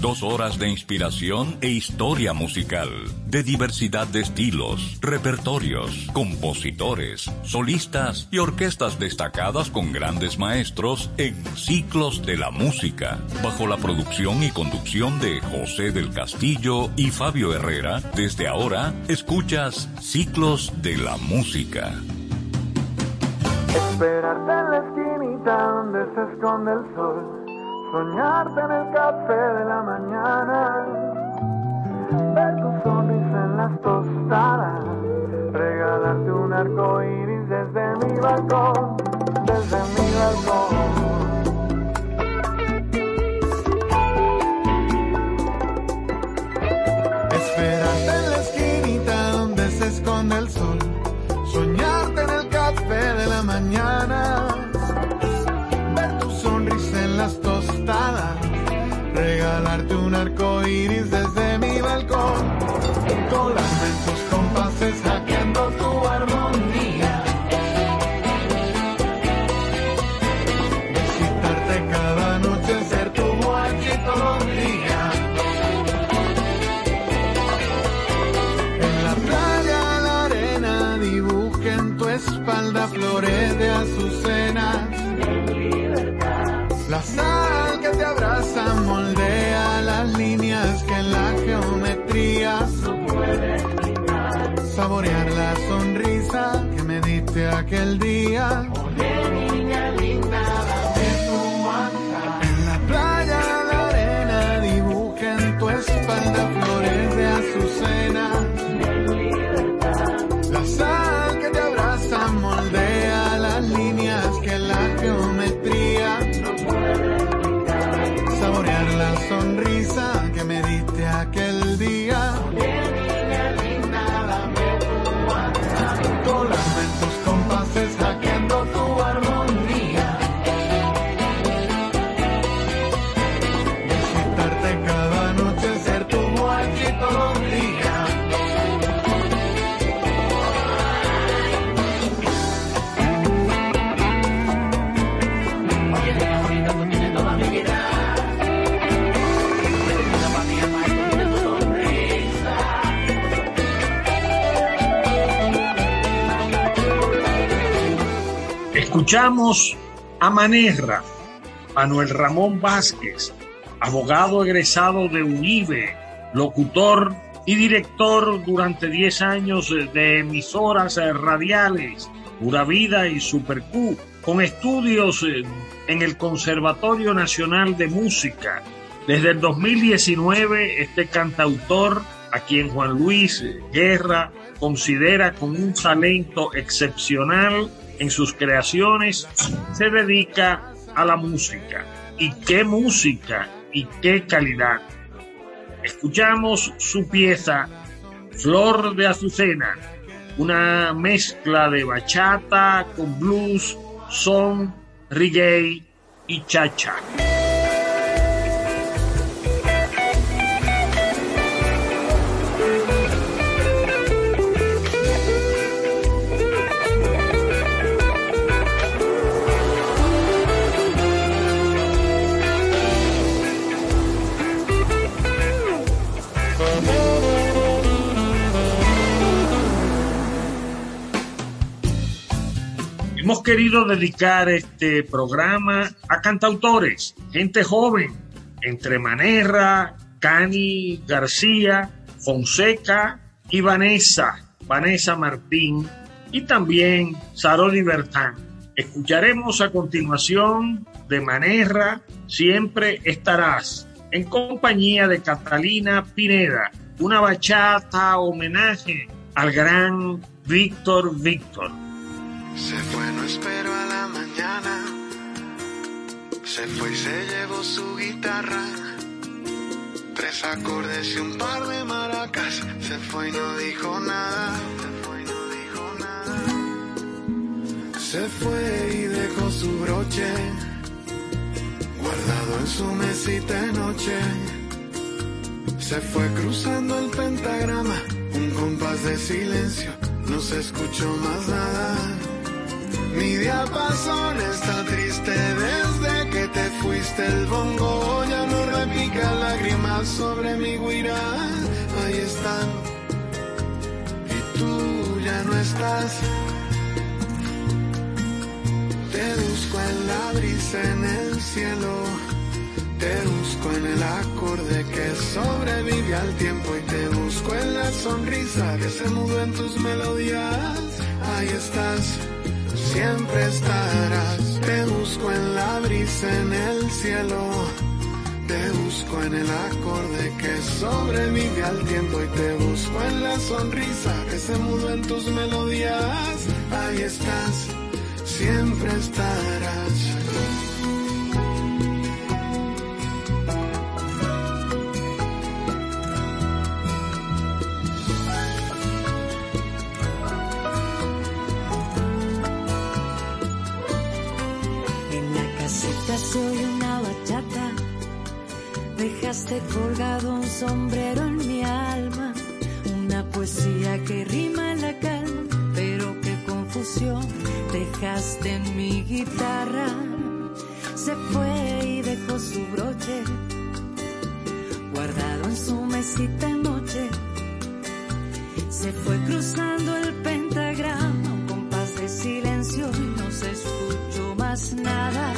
Dos horas de inspiración e historia musical, de diversidad de estilos, repertorios, compositores, solistas y orquestas destacadas con grandes maestros en Ciclos de la Música, bajo la producción y conducción de José del Castillo y Fabio Herrera. Desde ahora, escuchas Ciclos de la Música. Esperarte en la esquinita donde se esconde el sol soñarte en el café de la mañana, ver tu sonrisa en las tostadas, regalarte un arco iris desde mi balcón, desde mi balcón. Aquel día. Escuchamos a Manerra, Manuel Ramón Vázquez, abogado egresado de UNIBE, locutor y director durante 10 años de emisoras radiales, Pura Vida y Super Q, con estudios en el Conservatorio Nacional de Música. Desde el 2019, este cantautor, a quien Juan Luis Guerra considera con un talento excepcional en sus creaciones, se dedica a la música. ¿Y qué música? ¿Y qué calidad? Escuchamos su pieza Flor de Azucena, una mezcla de bachata con blues, son, reggae y cha-cha. Hemos querido dedicar este programa a cantautores, gente joven, entre Manerra, Cani García, Fonseca y Vanessa, Vanessa Martín y también Saroli Bertán. Escucharemos a continuación de Manerra, Siempre estarás, en compañía de Catalina Pineda, una bachata homenaje al gran Víctor Víctor. Se fue, no espero a la mañana. Se fue y se llevó su guitarra. Tres acordes y un par de maracas. Se fue y no dijo nada. Se fue y no dijo nada. Se fue y dejó su broche. Guardado en su mesita de noche. Se fue cruzando el pentagrama. Un compás de silencio. No se escuchó más nada. Mi diapasón está triste desde que te fuiste el bongo. Ya no repica lágrimas sobre mi guira. Ahí están. Y tú ya no estás. Te busco en la brisa en el cielo. Te busco en el acorde que sobrevive al tiempo y te busco en la sonrisa que se mudó en tus melodías. Ahí estás siempre estarás. Te busco en la brisa, en el cielo. Te busco en el acorde que sobrevive al tiempo y te busco en la sonrisa que se mudó en tus melodías. Ahí estás, siempre estarás. Soy una bachata. Dejaste colgado un sombrero en mi alma, una poesía que rima en la calma, pero qué confusión dejaste en mi guitarra. Se fue y dejó su broche, guardado en su mesita en noche. Se fue cruzando el pentagrama, un compás de silencio y no se escuchó más nada.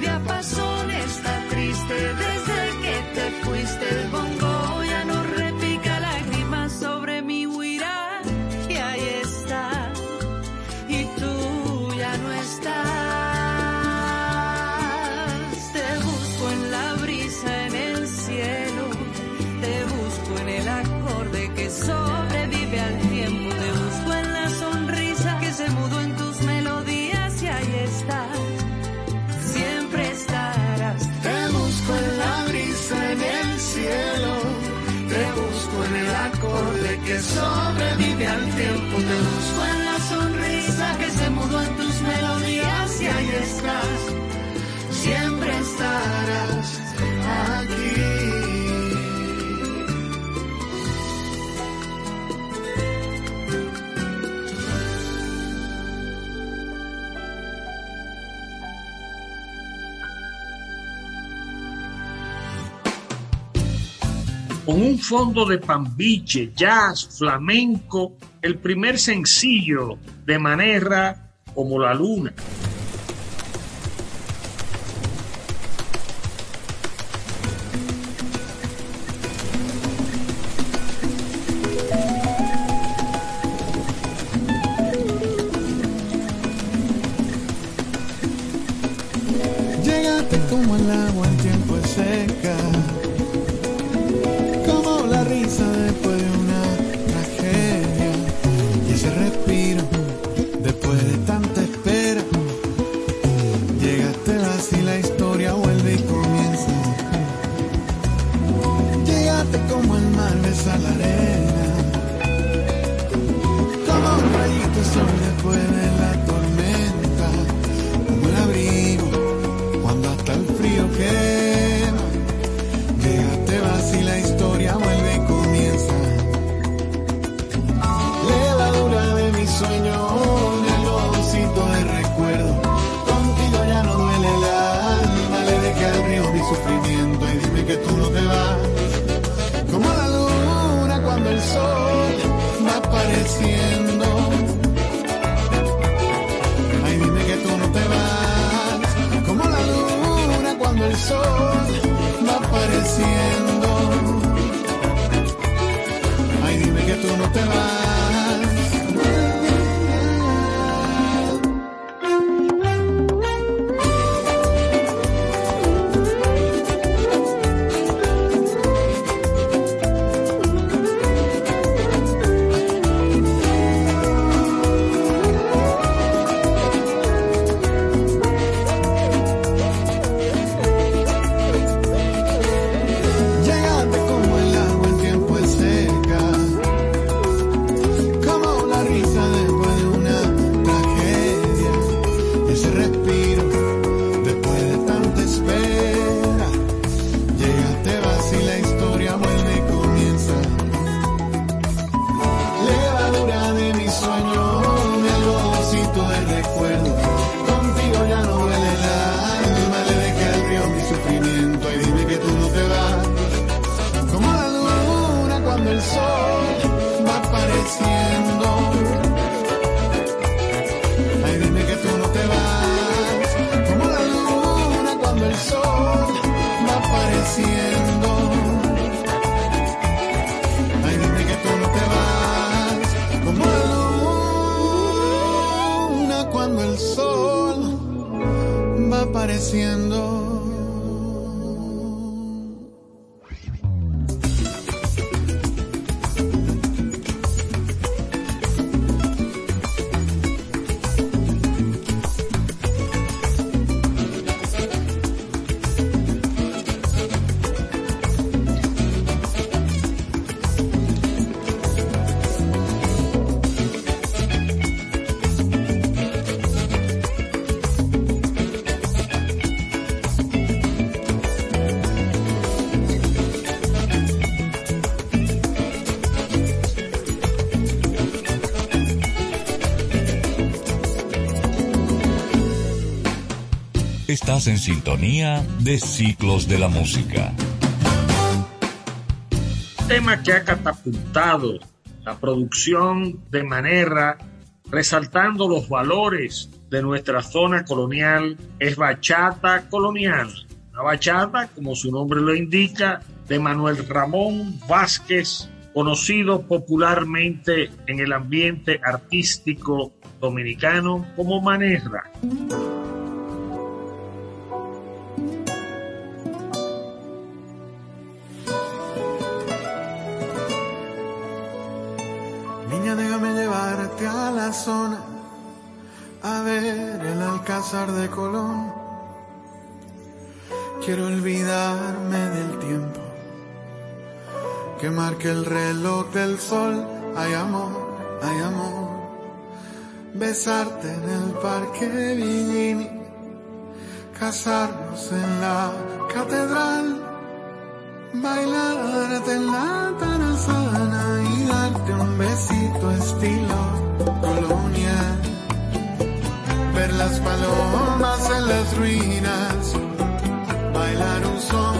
Mi diapasón está triste desde que te fuiste el bongo. Acorde un fondo de pambiche, jazz, flamenco, el primer sencillo de Manerra como la luna. En sintonía de Ciclos de la Música. Tema que ha catapultado la producción de manera resaltando los valores de nuestra zona colonial es bachata colonial. La bachata, como su nombre lo indica, de Manuel Ramón Vázquez, conocido popularmente en el ambiente artístico dominicano como Manerra. Zona a ver el alcázar de Colón. Quiero olvidarme del tiempo que marque el reloj del sol. Hay amor, hay amor. Besarte en el parque Villini, casarnos en la catedral, bailarte en la tarazana darte un besito estilo colonia, ver las palomas en las ruinas, bailar un son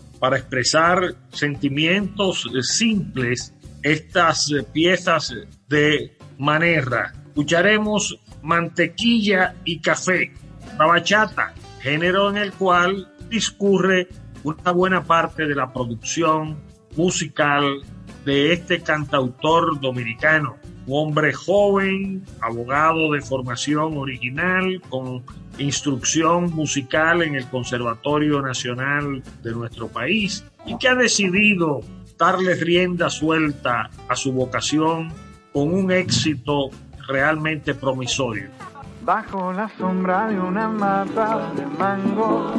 para expresar sentimientos simples, estas piezas de Manerra. Escucharemos mantequilla y café, la bachata, género en el cual discurre una buena parte de la producción musical de este cantautor dominicano un hombre joven, abogado de formación original, con instrucción musical en el Conservatorio Nacional de nuestro país y que ha decidido darle rienda suelta a su vocación con un éxito realmente promisorio. Bajo la sombra de una mata de mango,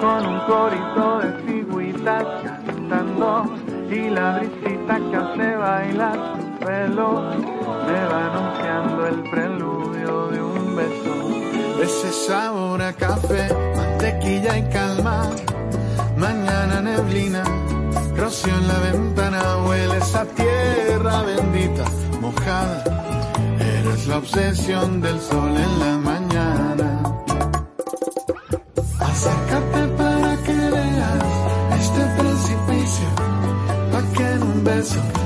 con un corito de figuritas cantando y la brisita que hace bailar su pelo me va anunciando el preludio de un beso. Ese sabor a café, mantequilla y calma, mañana neblina, rocío en la ventana, huele esa tierra bendita, mojada. Eres la obsesión del sol en la mañana.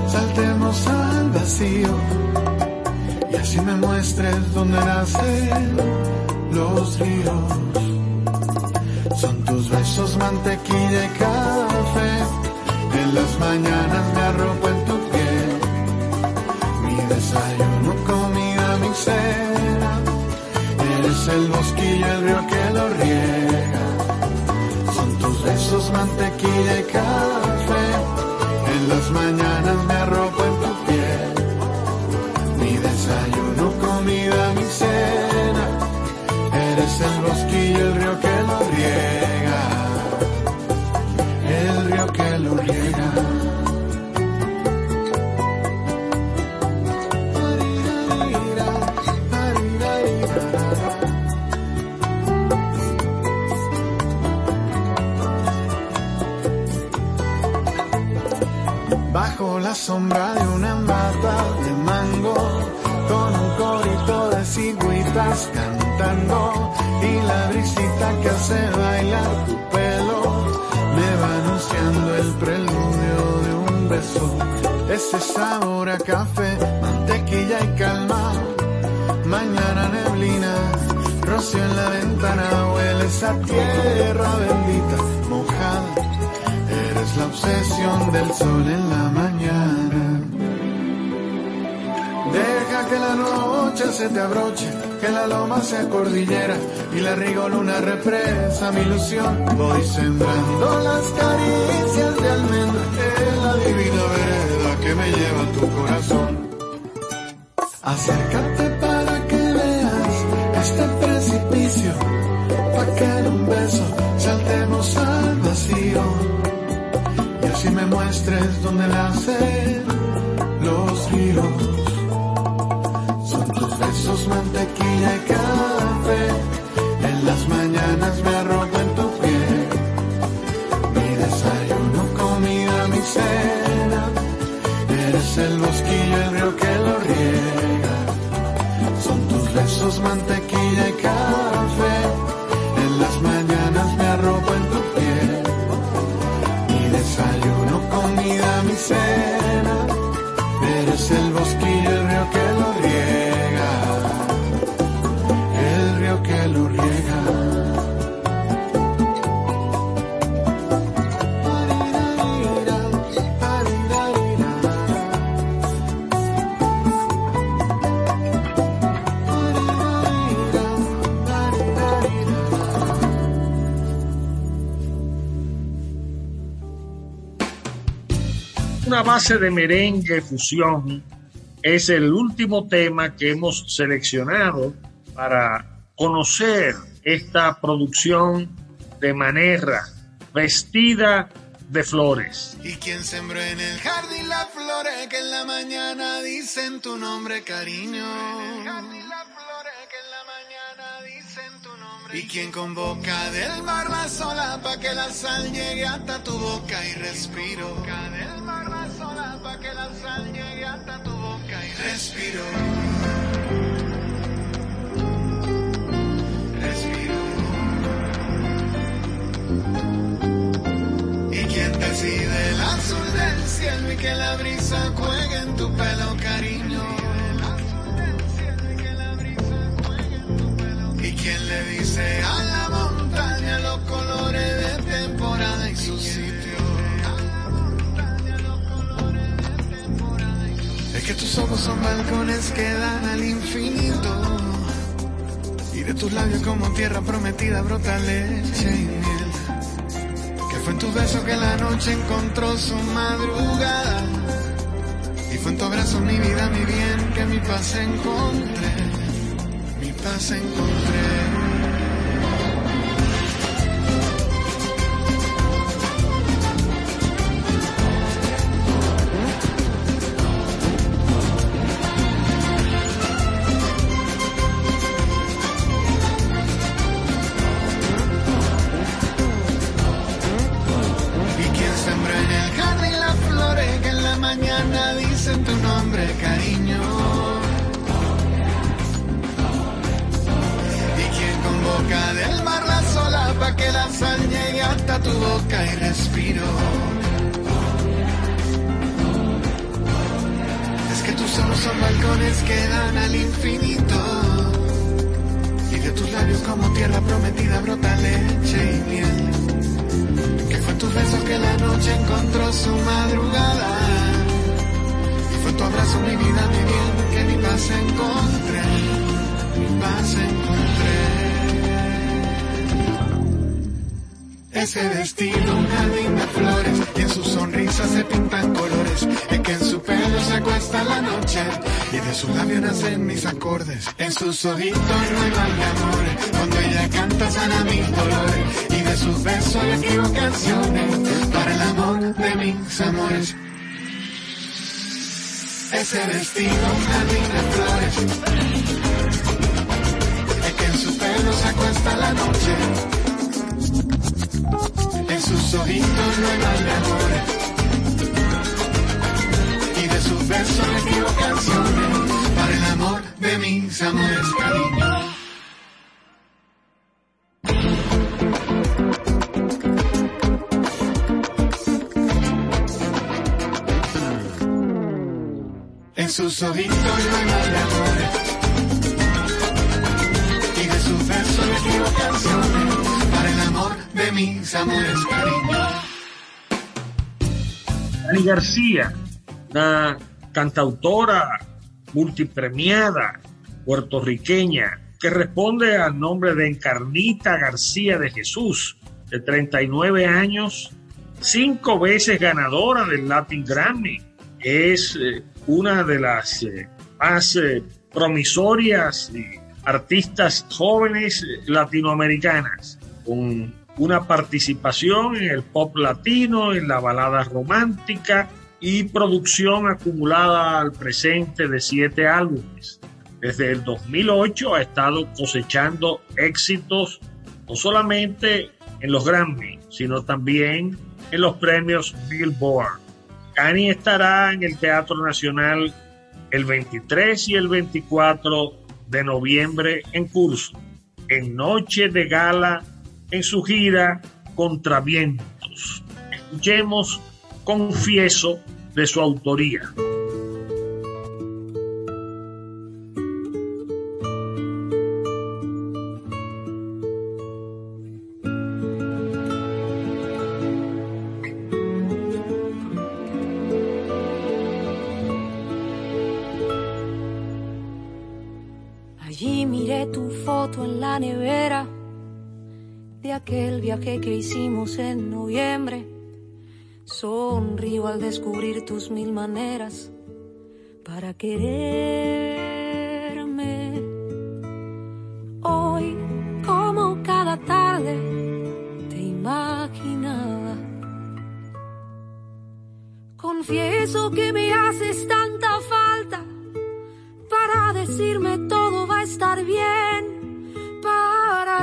Saltemos al vacío y así me muestres dónde nacen los ríos. Son tus besos mantequilla y café, en las mañanas me arropo en tu piel, mi desayuno, comida, mi cena, eres el bosquillo, el río que lo riega. Son tus besos mantequilla y café las mañanas me arropo en tu piel. Mi desayuno, comida, mi cena. Eres el bosquillo, el río que lo riega. La sombra de una mata de mango, con un corito de cigüitas cantando y la brisita que hace bailar tu pelo me va anunciando el preludio de un beso. Ese sabor a café, mantequilla y calma, mañana neblina, rocío en la ventana, huele esa tierra bendita, mojada Eres la obsesión del sol en la mañana. Deja que la noche se te abroche, que la loma sea cordillera y la rigoluna represa mi ilusión. Voy sembrando las caricias de almendra en la divina vereda que me lleva a tu corazón. Acércate para que veas este precipicio, para que en un beso saltemos al vacío y así me muestres dónde nacen Base de merengue fusión es el último tema que hemos seleccionado para conocer esta producción de manera vestida de flores. Y quien sembró en el jardín las flores que en la mañana dicen tu nombre, cariño. Y quien convoca del mar la sola pa' que la sal llegue hasta tu boca y respiro. del mar la sola pa' que la sal llegue hasta tu boca y respiro. Respiro. Y quien decide el azul del cielo y que la brisa juegue en tu pelo, cariño. Y quien le dice a la montaña los colores de temporada y su que tus ojos son balcones que dan al infinito. Y de tus labios como tierra prometida brota leche y miel. Que fue en tu beso que la noche encontró su madrugada. Y fue en tu abrazo mi vida, mi bien, que mi paz encontré. Mi paz encontré. Sus ojitos ruedan de amor. Cuando ella canta sana mis dolores. Y de sus besos le escribo para el amor de mis amores. Ese vestido, jardín de flores. Es que en su pelo se acuesta la noche. En sus ojitos ruedan de amores. Y de sus besos le escribo mis cariño. En sus ojitos no hay amores. Y de sus besos le escribo canciones para el amor de mis amores, cariño. Dani García, una cantautora multipremiada puertorriqueña que responde al nombre de Encarnita García de Jesús, de 39 años, cinco veces ganadora del Latin Grammy. Es eh, una de las eh, más eh, promisorias artistas jóvenes latinoamericanas, con una participación en el pop latino, en la balada romántica, y producción acumulada al presente de siete álbumes. Desde el 2008 ha estado cosechando éxitos no solamente en los Grammy, sino también en los premios Billboard. Kanye estará en el Teatro Nacional el 23 y el 24 de noviembre en curso, en Noche de Gala en su gira Contra Vientos. Escuchemos Confieso de su autoría. Que hicimos en noviembre Sonrío al descubrir tus mil maneras para quererme. Hoy, como cada tarde, te imaginaba. Confieso que me haces tanta falta para decirme todo va a estar bien,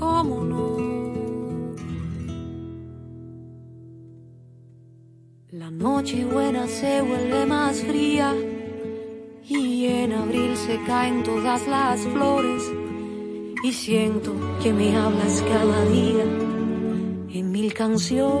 Cómo no La noche buena se vuelve más fría y en abril se caen todas las flores y siento que me hablas cada día en mil canciones.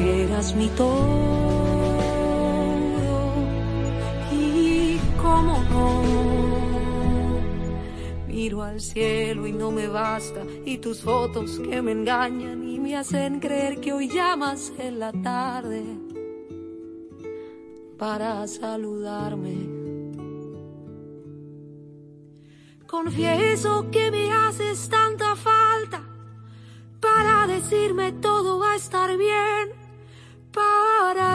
eras mi todo. Y cómo no Miro al cielo y no me basta, y tus fotos que me engañan y me hacen creer que hoy llamas en la tarde para saludarme. Confieso que me haces tanta falta para decirme todo va a estar bien,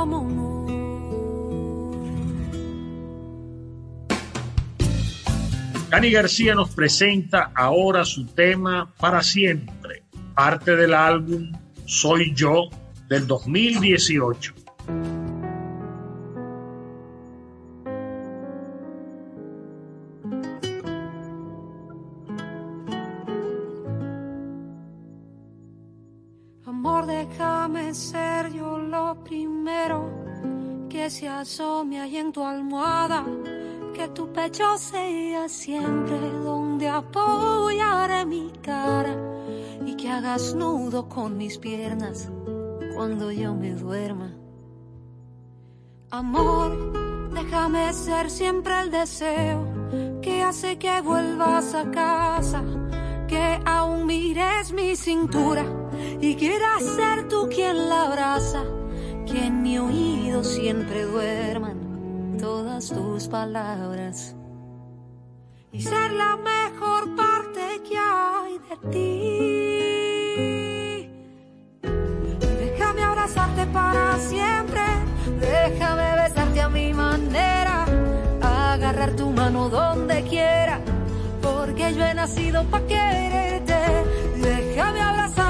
Cómo García nos presenta ahora su tema Para siempre, parte del álbum Soy yo del 2018. Asome ahí en tu almohada que tu pecho sea siempre donde apoyaré mi cara y que hagas nudo con mis piernas cuando yo me duerma. Amor, déjame ser siempre el deseo que hace que vuelvas a casa, que aún mires mi cintura y quieras ser tú quien la abraza, que en mi oído siempre duerman todas tus palabras. Y ser la mejor parte que hay de ti. Déjame abrazarte para siempre, déjame besarte a mi manera, agarrar tu mano donde quiera, porque yo he nacido para quererte. Déjame abrazarte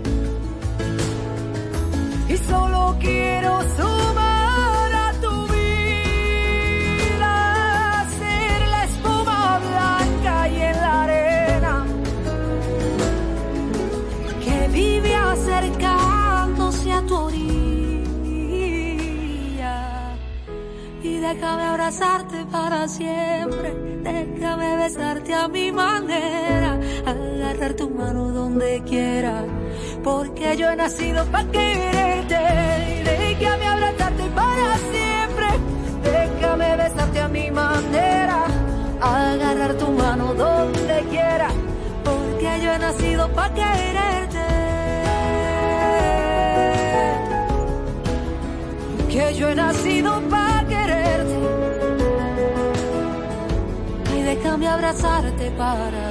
y solo quiero sumar a tu vida, ser la espuma blanca y en la arena que vive acercándose a tu orilla y déjame abrazarte para siempre. Déjame besarte a mi manera. Agarrar tu mano donde quiera. Porque yo he nacido para Déjame abrazarte para siempre. Déjame besarte a mi manera. Agarrar tu mano donde quiera. Porque yo he nacido para quererte. Que yo he nacido para quererte. Y déjame abrazarte para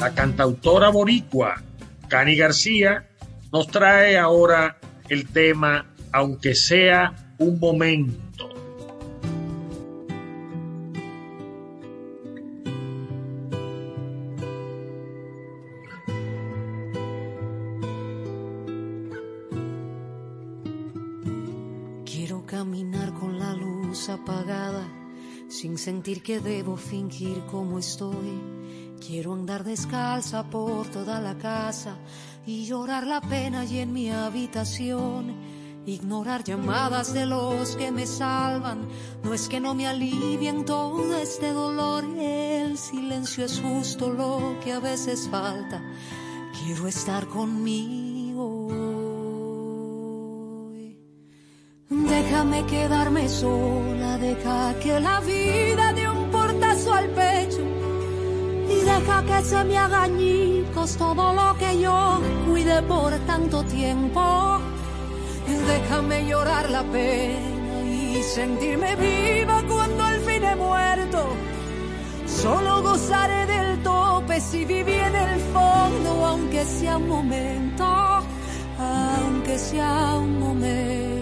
La cantautora boricua Cani García nos trae ahora el tema Aunque sea un momento. Quiero caminar con la luz apagada, sin sentir que debo fingir como estoy. Quiero andar descalza por toda la casa y llorar la pena y en mi habitación. Ignorar llamadas de los que me salvan, no es que no me alivien todo este dolor, el silencio es justo lo que a veces falta. Quiero estar conmigo. Déjame quedarme sola, deja que la vida dé un portazo al pecho y deja que se me haga todo lo que yo cuide por tanto tiempo. Déjame llorar la pena y sentirme viva cuando al fin he muerto. Solo gozaré del tope si viví en el fondo, aunque sea un momento, aunque sea un momento.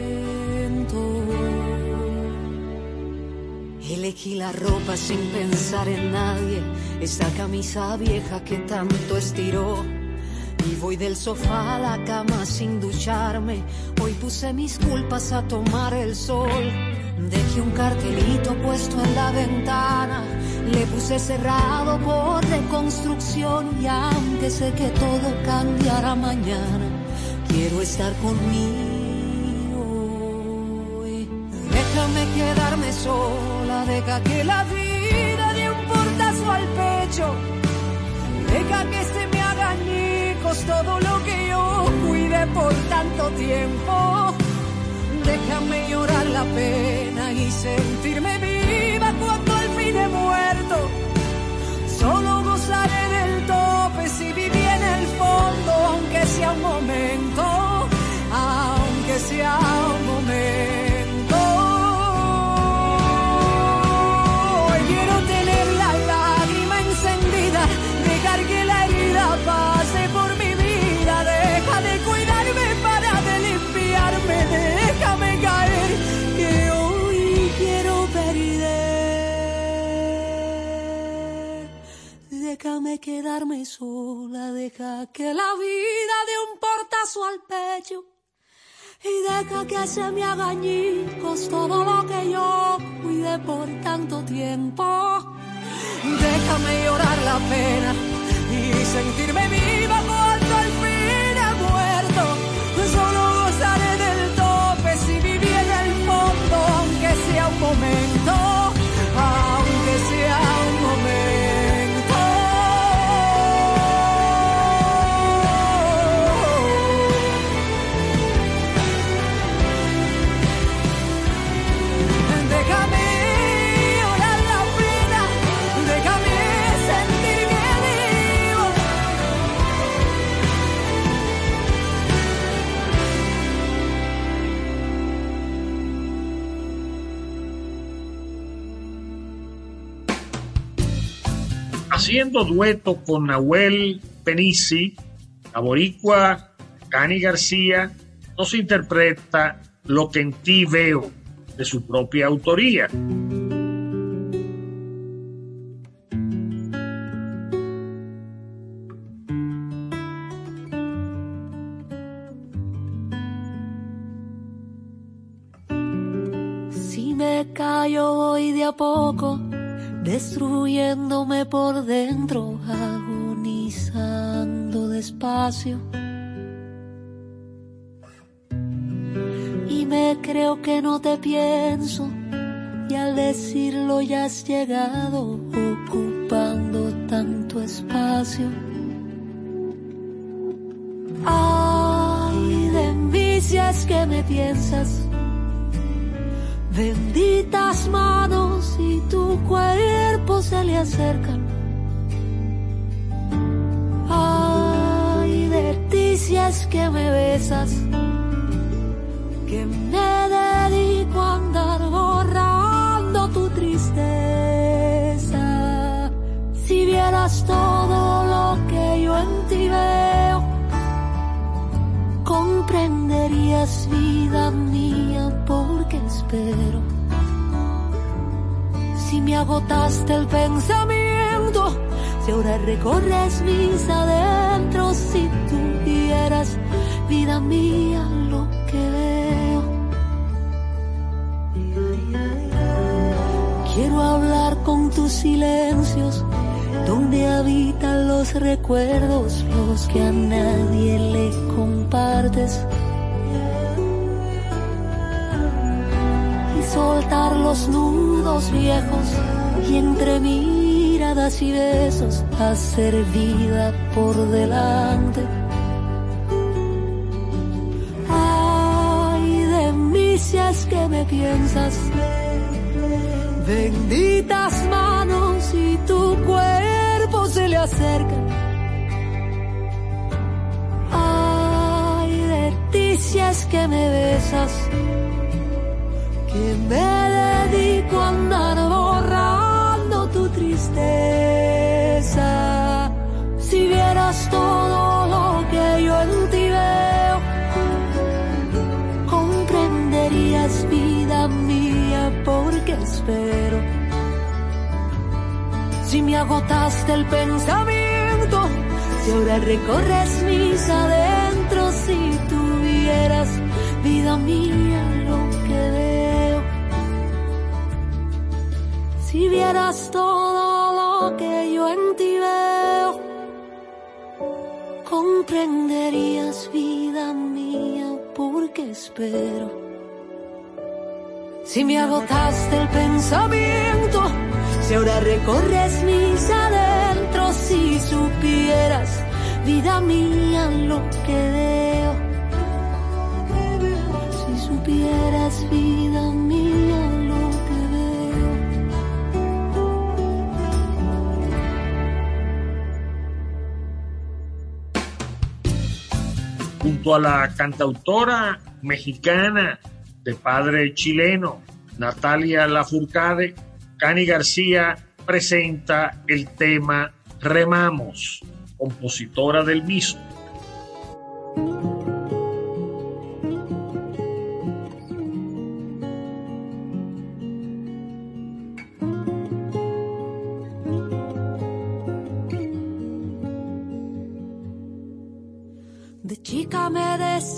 Elegí la ropa sin pensar en nadie, esa camisa vieja que tanto estiró. Y voy del sofá a la cama sin ducharme. Hoy puse mis culpas a tomar el sol. Dejé un cartelito puesto en la ventana. Le puse cerrado por reconstrucción. Y aunque sé que todo cambiará mañana, quiero estar conmigo. Déjame quedarme sola, deja que la vida dé un portazo Deja que se me haga añicos todo lo que yo cuide por tanto tiempo. Déjame llorar la pena y sentirme viva cuando al fin he muerto. Solo gozaré del tope si viví en el fondo, aunque sea un momento, aunque sea un momento. Déjame quedarme sola, deja que la vida dé un portazo al pecho. Y deja que se me haga añicos todo lo que yo cuide por tanto tiempo. Déjame llorar la pena y sentirme viva cuando al fin he muerto. Solo gozaré del tope si viví en el fondo, aunque sea un momento, haciendo dueto con Nahuel Penisi, la boricua Cani García nos interpreta Lo que en ti veo, de su propia autoría. Si me callo voy de a poco, destruyéndome por dentro, agonizando despacio. Y me creo que no te pienso, y al decirlo ya has llegado, ocupando tanto espacio. Ay, de mí que me piensas. Benditas manos y tu cuerpo se le acercan. Ay, de ti que me besas. Que me dedico a andar borrando tu tristeza. Si vieras todo lo que yo en ti veo, comprenderías vida mía espero. Si me agotaste el pensamiento, si ahora recorres mis adentros, si tuvieras vida mía lo que veo. Quiero hablar con tus silencios, donde habitan los recuerdos, los que a nadie le compartes. Soltar los nudos viejos y entre miradas y besos hacer vida por delante. Ay, de mí que me piensas. Benditas manos y tu cuerpo se le acercan. Ay, de ti si que me besas. Que me dedico a andar borrando tu tristeza. Si vieras todo lo que yo en ti veo, comprenderías vida mía porque espero. Si me agotaste el pensamiento, si ahora recorres mis adentros, si tuvieras vida mía Si vieras todo lo que yo en ti veo, comprenderías vida mía porque espero. Si me agotaste el pensamiento, si ahora recorres mis adentros, si supieras, vida mía, lo que veo. Si supieras, vida junto a la cantautora mexicana de padre chileno, Natalia Lafourcade, Cani García presenta el tema Remamos, compositora del mismo.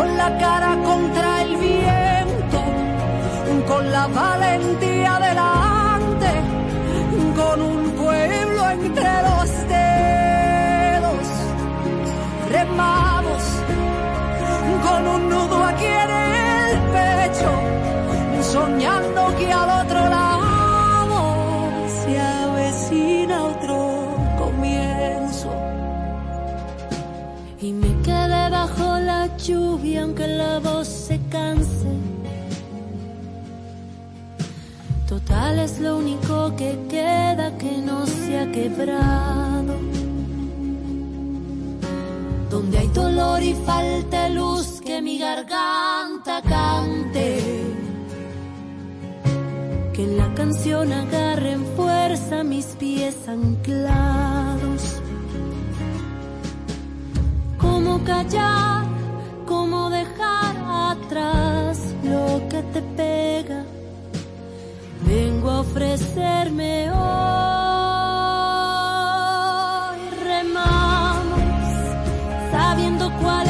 con la cara contra el viento, con la valentía delante, con un pueblo entre los dedos. Remamos con un nudo aquí en el pecho, soñando que al otro lado lluvia aunque la voz se canse. Total es lo único que queda que no se ha quebrado. Donde hay dolor y falta luz que mi garganta cante. Que la canción agarre en fuerza mis pies anclados. Cómo callar, cómo dejar atrás lo que te pega. Vengo a ofrecerme hoy. Remamos, sabiendo cuál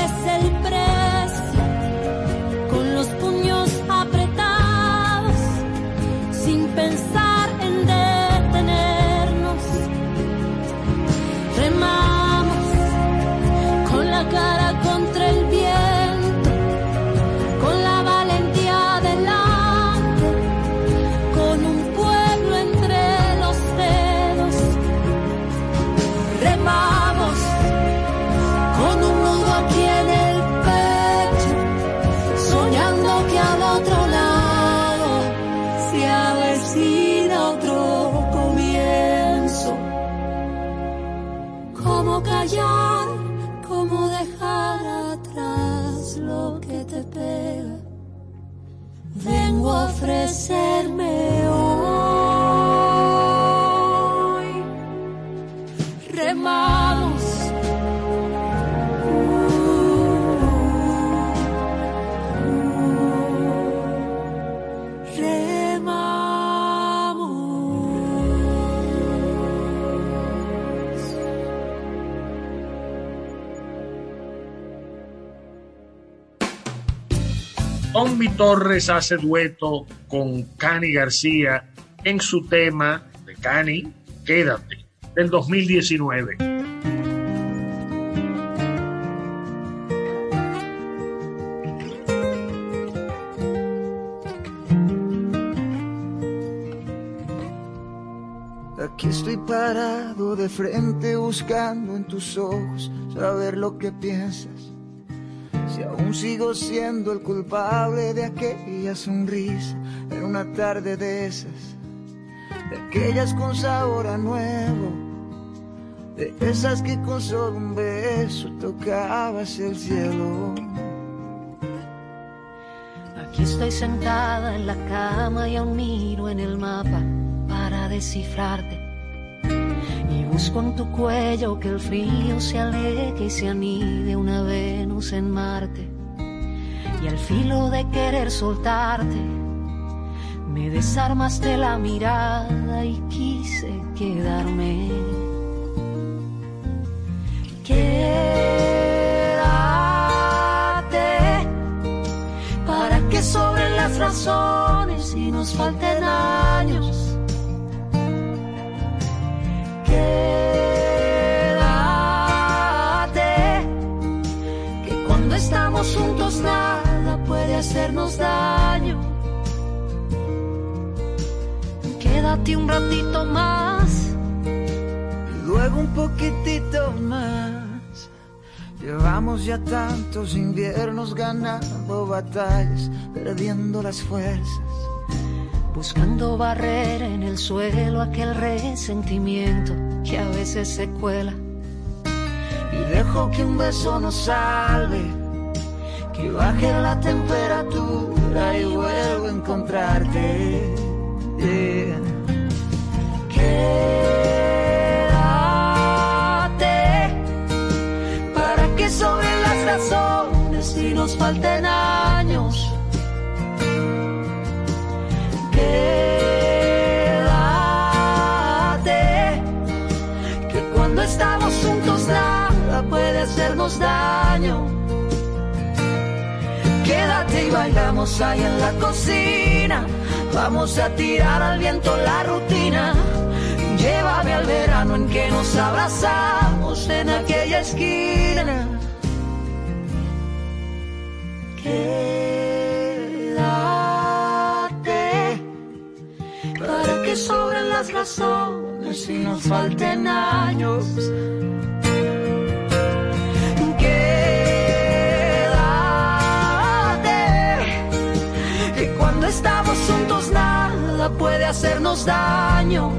Tommy Torres hace dueto con Cani García en su tema de Cani, Quédate, del 2019. Aquí estoy parado de frente buscando en tus ojos saber lo que piensas. Si aún sigo siendo el culpable de aquella sonrisa en una tarde de esas, de aquellas con sabor a nuevo, de esas que con solo un beso tocabas el cielo. Aquí estoy sentada en la cama y aún miro en el mapa para descifrarte. Busco en tu cuello que el frío se aleje y se anide una Venus en Marte. Y al filo de querer soltarte, me desarmaste la mirada y quise quedarme. Quédate para que sobren las razones y nos falten años. Quédate, que cuando estamos juntos nada puede hacernos daño. Quédate un ratito más. y luego un poquitito más. Llevamos ya tantos inviernos ganando batallas, perdiendo las fuerzas. Buscando barrer en el suelo aquel resentimiento que a veces se cuela. Y dejo que un beso nos salve, que baje la temperatura y vuelvo a encontrarte. Quédate para que sobren las razones y nos falten años. Daño. Quédate y bailamos ahí en la cocina. Vamos a tirar al viento la rutina. Llévame al verano en que nos abrazamos en aquella esquina. Quédate para que sobren las razones y nos falten años. Nada puede hacernos daño.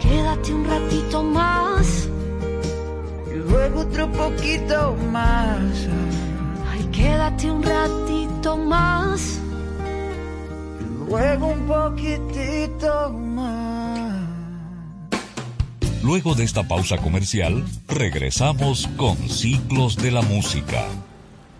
Quédate un ratito más Y luego otro poquito más. Ay, quédate un ratito más. Y luego un poquitito más. Luego de esta pausa comercial, regresamos con Ciclos de la Música.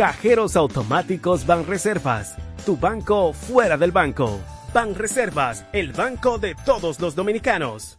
Cajeros automáticos Banreservas, tu banco fuera del banco. Banreservas, el banco de todos los dominicanos.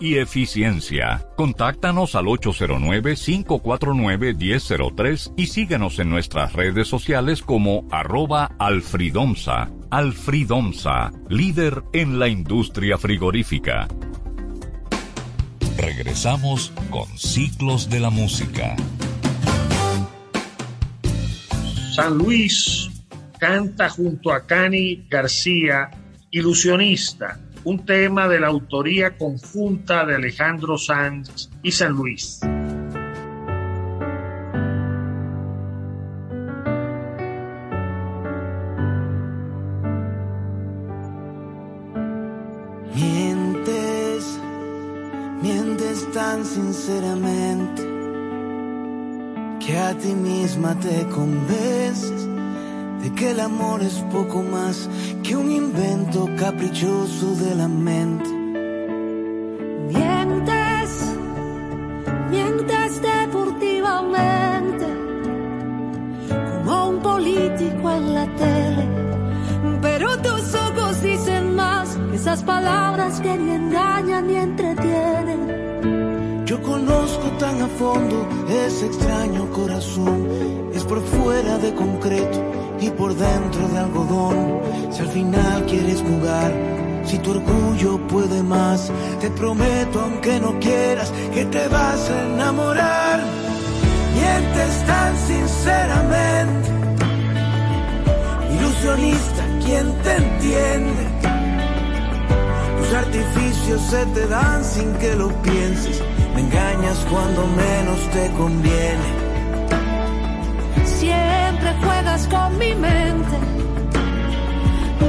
y eficiencia. Contáctanos al 809-549-1003 y síguenos en nuestras redes sociales como arroba alfridomsa. Alfridomsa, líder en la industria frigorífica. Regresamos con Ciclos de la Música. San Luis canta junto a Cani García, Ilusionista, un tema de la autoría conjunta de Alejandro Sanz y San Luis. Mientes, mientes tan sinceramente que a ti misma te convences de que el amor es poco más que un invento caprichoso de la mente. Mientes, mientes deportivamente, como un político en la tele. Pero tus ojos dicen más que esas palabras que ni engañan ni entretienen. Yo conozco tan a fondo ese extraño corazón, es por fuera de concreto y por dentro de algodón. Si al final quieres jugar, si tu orgullo puede más, te prometo aunque no quieras que te vas a enamorar. Mientes tan sinceramente, ilusionista, ¿quién te entiende? Tus artificios se te dan sin que lo pienses, me engañas cuando menos te conviene. Siempre juegas con mi mente.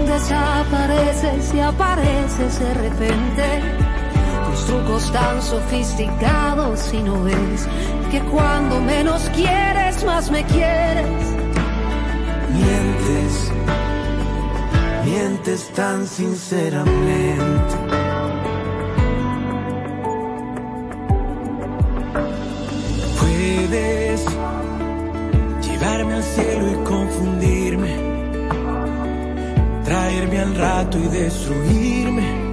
Desapareces y apareces de repente. Tus trucos tan sofisticados y no ves que cuando menos quieres, más me quieres. Mientes, mientes tan sinceramente. Llevarme al cielo y confundirme, traerme al rato y destruirme.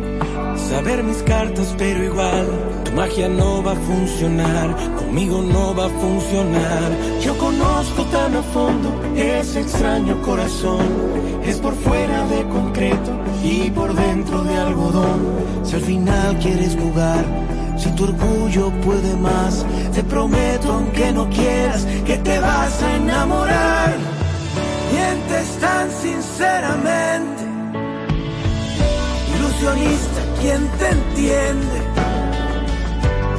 Saber mis cartas, pero igual tu magia no va a funcionar, conmigo no va a funcionar. Yo conozco tan a fondo ese extraño corazón, es por fuera de concreto y por dentro de algodón. Si al final quieres jugar, si tu orgullo puede más, te prometo aunque no quieras que te vas a enamorar. Mientes tan sinceramente, ilusionista, ¿quién te entiende?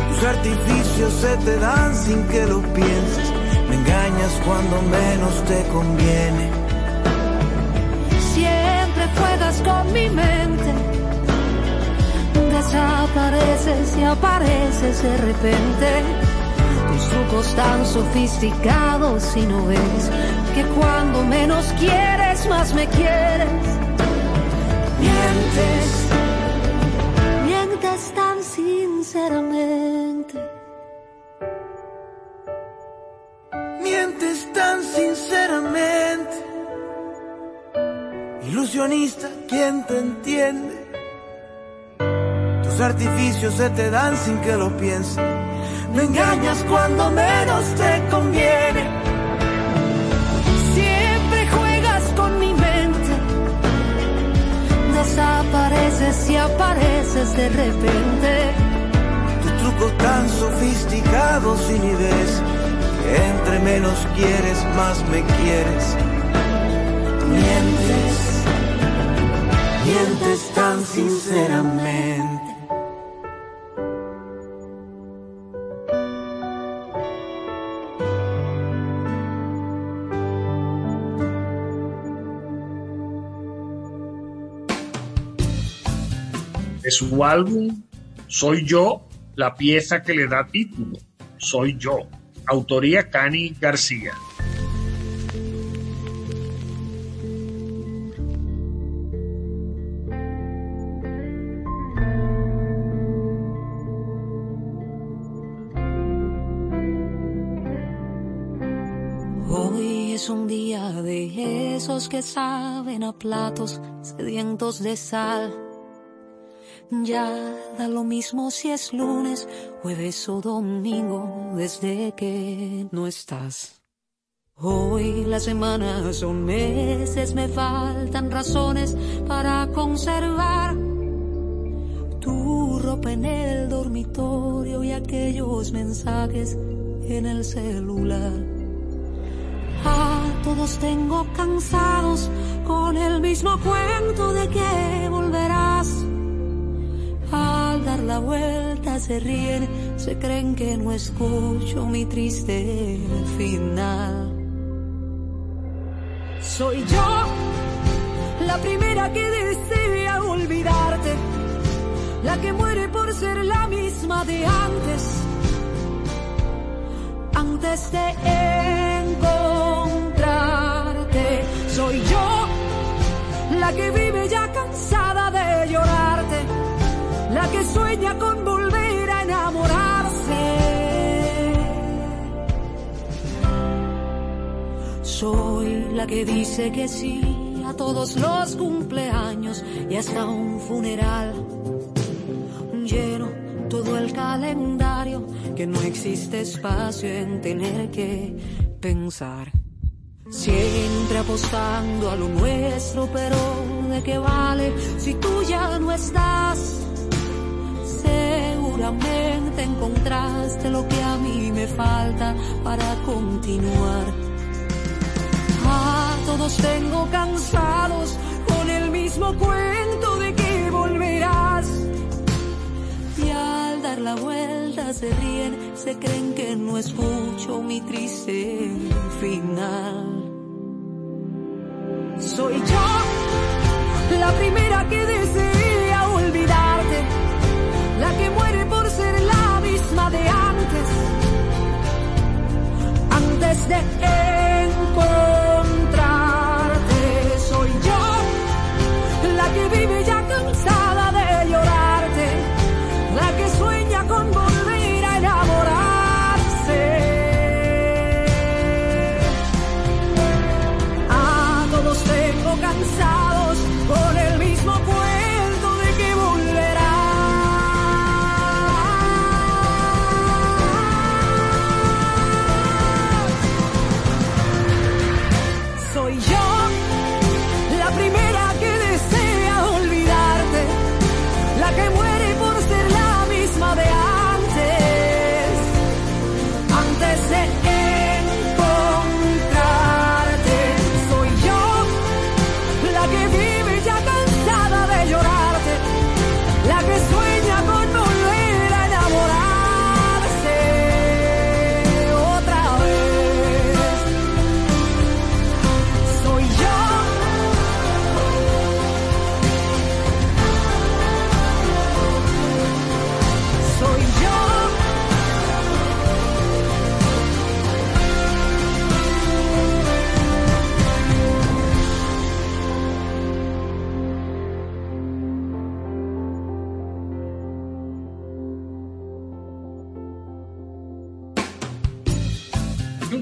Tus artificios se te dan sin que lo pienses, me engañas cuando menos te conviene. Siempre juegas con mi mente, desapareces y apareces de repente. Trucos tan sofisticados y no ves que cuando menos quieres, más me quieres. Mientes, Mientes tan sinceramente. mientes tan sinceramente. Ilusionista, ¿quién te entiende? Tus artificios se te dan sin que lo pienses. Me engañas cuando menos te conviene. Siempre juegas con mi mente. Desapareces y apareces de repente. Tus trucos tan sofisticados y ni ves que entre menos quieres, más me quieres. Mientes, mientes tan sinceramente. De su álbum Soy yo la pieza que le da título. Soy yo. Autoría Cani García. Hoy es un día de esos que saben a platos sedientos de sal. Ya da lo mismo si es lunes, jueves o domingo desde que no estás. Hoy las semanas son meses, me faltan razones para conservar tu ropa en el dormitorio y aquellos mensajes en el celular. A todos tengo cansados con el mismo cuento de que volverás. Al dar la vuelta se ríen, se creen que no escucho mi triste final. Soy yo la primera que desea olvidarte, la que muere por ser la misma de antes, antes de encontrarte. Soy yo la que vive ya cansada de llorarte, que sueña con volver a enamorarse. Soy la que dice que sí a todos los cumpleaños y hasta un funeral. Lleno todo el calendario, que no existe espacio en tener que pensar. Siempre apostando a lo nuestro, pero ¿de qué vale si tú ya no estás? Seguramente encontraste lo que a mí me falta para continuar. A todos tengo cansados con el mismo cuento de que volverás. Y al dar la vuelta se ríen, se creen que no escucho mi triste final. Soy yo la primera que desea antes de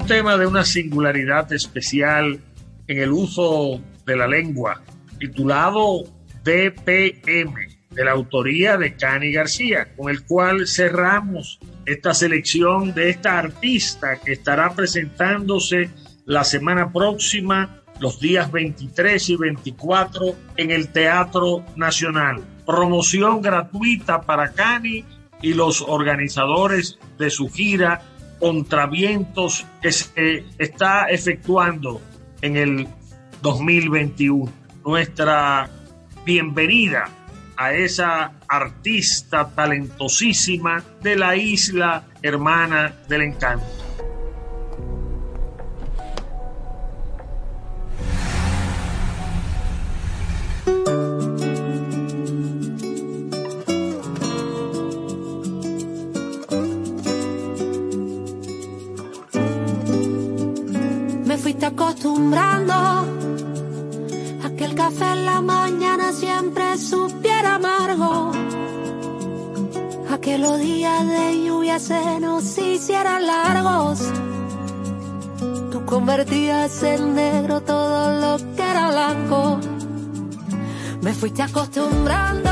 tema de una singularidad especial en el uso de la lengua, titulado DPM, de la autoría de Cani García, con el cual cerramos esta selección de esta artista que estará presentándose la semana próxima, los días 23 y 24, en el Teatro Nacional. Promoción gratuita para Cani y los organizadores de su gira Contravientos que se está efectuando en el 2021. Nuestra bienvenida a esa artista talentosísima de la isla hermana del encanto. Acostumbrando a que el café en la mañana siempre supiera amargo, a que los días de lluvia se nos hicieran largos. Tú convertías en negro todo lo que era blanco. Me fuiste acostumbrando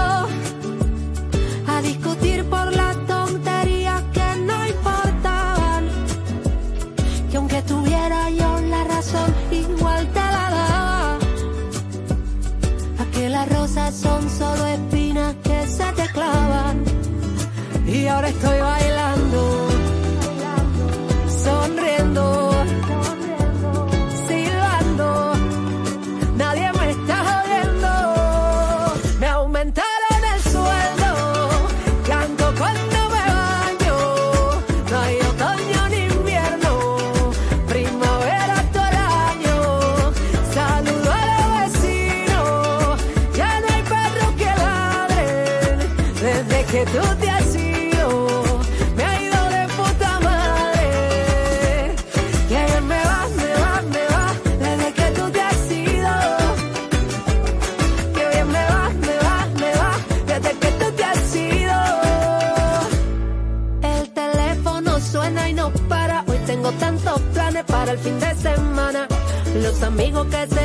a discutir Y ahora Que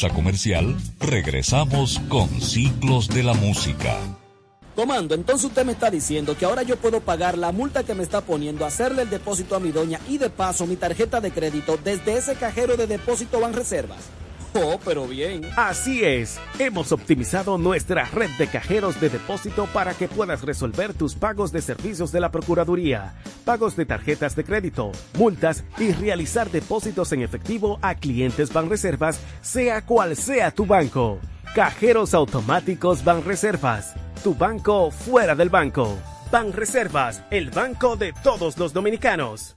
pausa comercial, regresamos con Ciclos de la Música. Comando, entonces usted me está diciendo que ahora yo puedo pagar la multa que me está poniendo, hacerle el depósito a mi doña y de paso mi tarjeta de crédito desde ese cajero de depósito Banreservas. Oh, pero bien. Así es, hemos optimizado nuestra red de cajeros de depósito para que puedas resolver tus pagos de servicios de la Procuraduría, pagos de tarjetas de crédito, multas y realizar depósitos en efectivo a clientes Banreservas, sea cual sea tu banco. Cajeros automáticos Banreservas, tu banco fuera del banco. Banreservas, el banco de todos los dominicanos.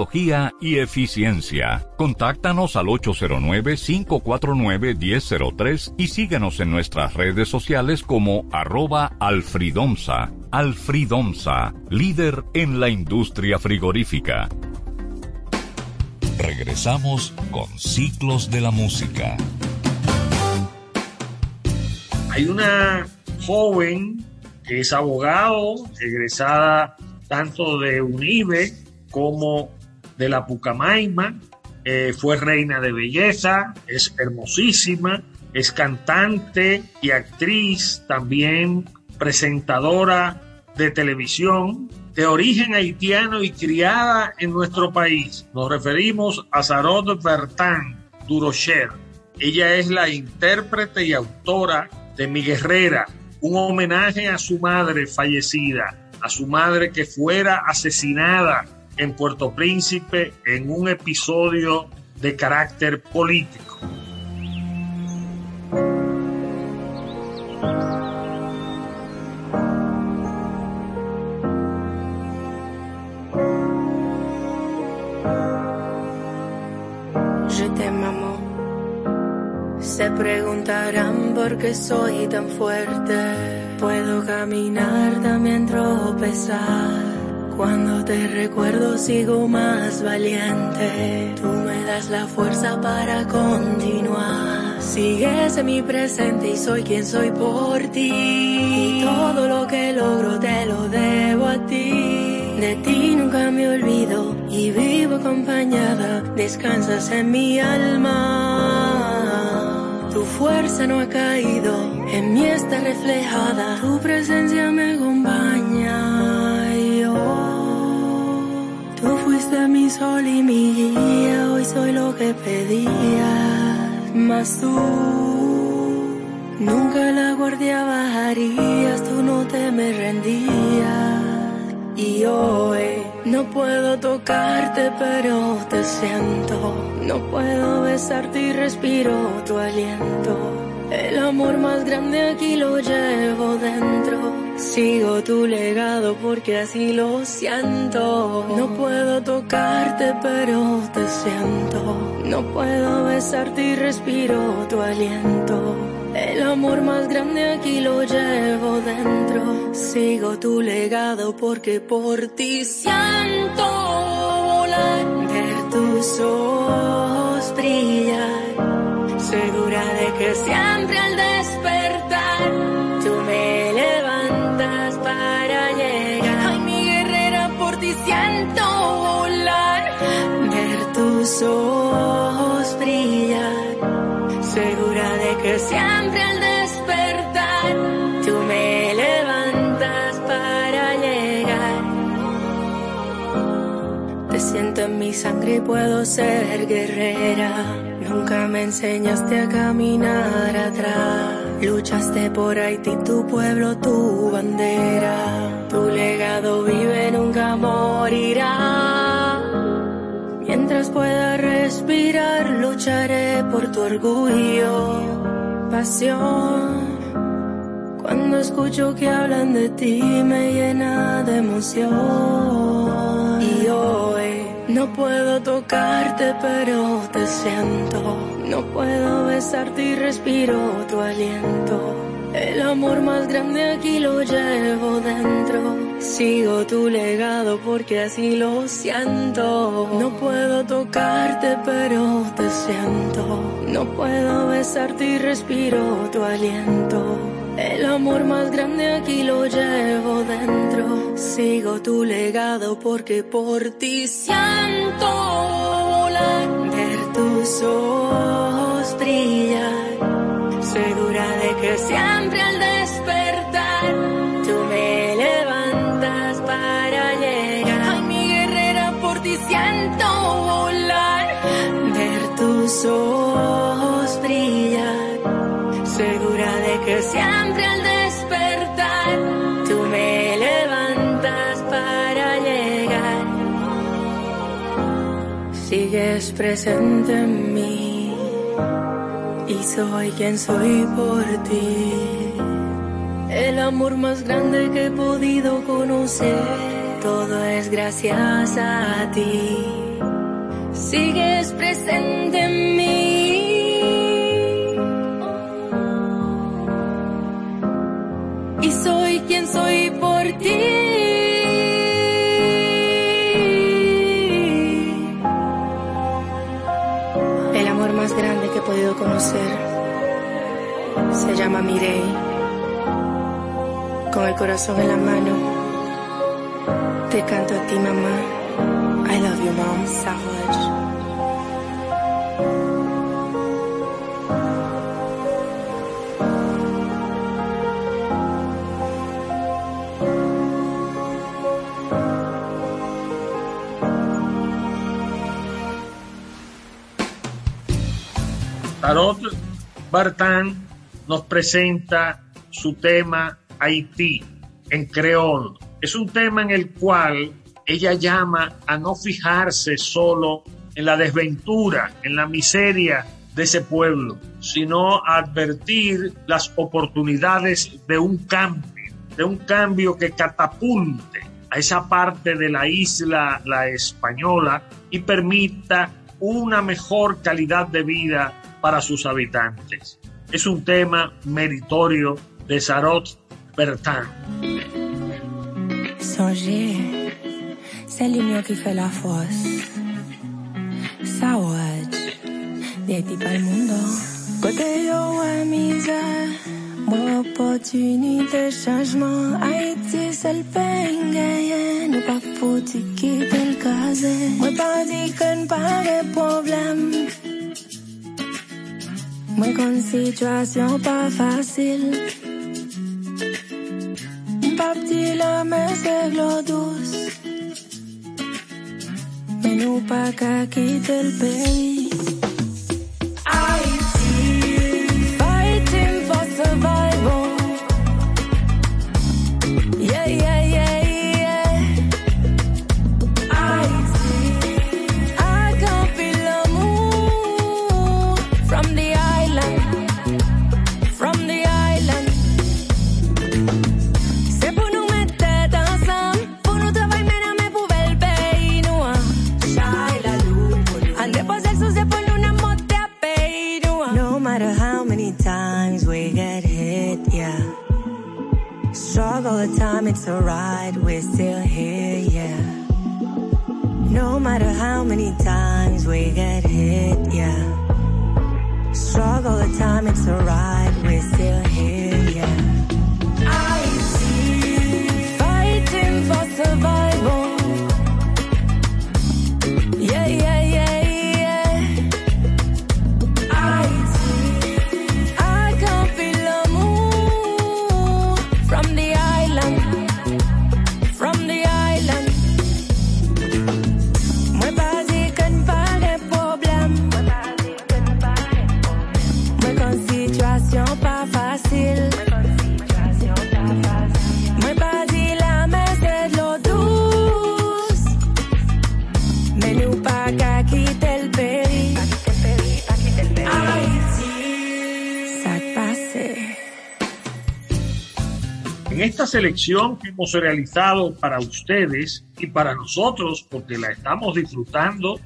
y eficiencia. Contáctanos al 809-549-1003 y síguenos en nuestras redes sociales como arroba alfridomsa. Alfridomsa, líder en la industria frigorífica. Regresamos con Ciclos de la Música. Hay una joven que es abogado, egresada tanto de UNIBE como de la Pucamaima, eh, fue reina de belleza, es hermosísima, es cantante y actriz, también presentadora de televisión, de origen haitiano y criada en nuestro país. Nos referimos a Sarot Bertin Durocher. Ella es la intérprete y autora de Mi Guerrera, un homenaje a su madre fallecida, a su madre que fuera asesinada en Puerto Príncipe en un episodio de carácter político. Se preguntarán por qué soy tan fuerte. Puedo caminar, también tropezar. Cuando te recuerdo sigo más valiente. Tú me das la fuerza para continuar. Sigues en mi presente y soy quien soy por ti. Y todo lo que logro te lo debo a ti. De ti nunca me olvido y vivo acompañada. Descansas en mi alma. Tu fuerza no ha caído, en mí está reflejada. Tu presencia me acompaña. Fuiste mi sol y mi guía. Hoy soy lo que pedías, mas tú nunca la guardia bajarías. Tú no te me rendías. Y hoy no puedo tocarte, pero te siento. No puedo besarte y respiro tu aliento. El amor más grande aquí lo llevo dentro. Sigo tu legado porque así lo siento. No puedo tocarte, pero te siento. No puedo besarte y respiro tu aliento. El amor más grande aquí lo llevo dentro. Sigo tu legado porque por ti siento volar. Ver tus ojos brillar. Segura de que siempre al despertar tú me levantas para llegar. Ay, mi guerrera, por ti siento volar. Ver tus ojos brillar. Segura de que siempre al despertar tú me levantas para llegar. Te siento en mi sangre y puedo ser guerrera. Nunca me enseñaste a caminar atrás. Luchaste por Haití, tu pueblo, tu bandera. Tu legado vive, nunca morirá. Mientras pueda respirar, lucharé por tu orgullo, pasión. Cuando escucho que hablan de ti, me llena de emoción. Y hoy no puedo tocarte, pero te siento. No puedo besarte y respiro tu aliento. El amor más grande aquí lo llevo dentro. Sigo tu legado porque así lo siento. No puedo tocarte, pero te siento. No puedo besarte y respiro tu aliento. El amor más grande aquí lo llevo dentro. Sigo tu legado porque por ti siento volar. Ver tus ojos brillar. Segura de que siempre al despertar tú me levantas para llegar. Ay, mi guerrera, por ti siento volar. Ver tus ojos que siempre al despertar tú me levantas para llegar. Sigues presente en mí y soy quien soy por ti. El amor más grande que he podido conocer, todo es gracias a ti. sigues presente en mí. Soy por ti. El amor más grande que he podido conocer se llama Mirei. Con el corazón en la mano, te canto a ti, mamá. I love you, mom. Savage. Tarot Bartán nos presenta su tema Haití en creol. Es un tema en el cual ella llama a no fijarse solo en la desventura, en la miseria de ese pueblo, sino a advertir las oportunidades de un cambio, de un cambio que catapulte a esa parte de la isla, la española, y permita una mejor calidad de vida para sus habitantes. Es un tema meritorio de Sarot Bertin. C'est l'union qui fait la force. Sawaj, Haiti pal mundo. Kote yo wè misère, mwen opportunité changement. Haiti c'est le gayen, nou pa foti kite l kaze. Mwen pa di ken pa de problem. Mwen kon situasyon pa fasil. Pap di la men se glo douce. Menú pa' acá, quita el baby. Fighting time, it's alright, we're still here, yeah. No matter how many times we get hit, yeah. Struggle the time, it's alright, selección que hemos realizado para ustedes y para nosotros, porque la estamos disfrutando,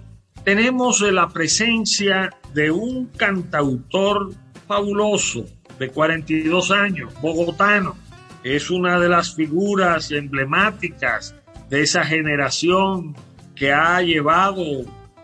tenemos la presencia de un cantautor fabuloso de 42 años, bogotano. Es una de las figuras emblemáticas de esa generación que ha llevado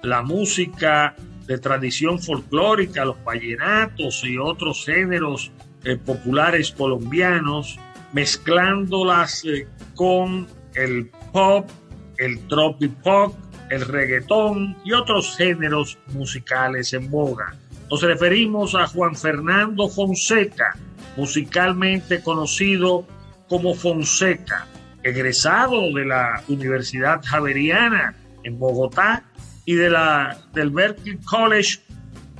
la música de tradición folclórica, los vallenatos y otros géneros eh, populares colombianos, mezclándolas eh, con el pop, el tropipop, el reggaetón y otros géneros musicales en boga. Nos referimos a Juan Fernando Fonseca, musicalmente conocido como Fonseca, egresado de la Universidad Javeriana en Bogotá y de la, del Berklee College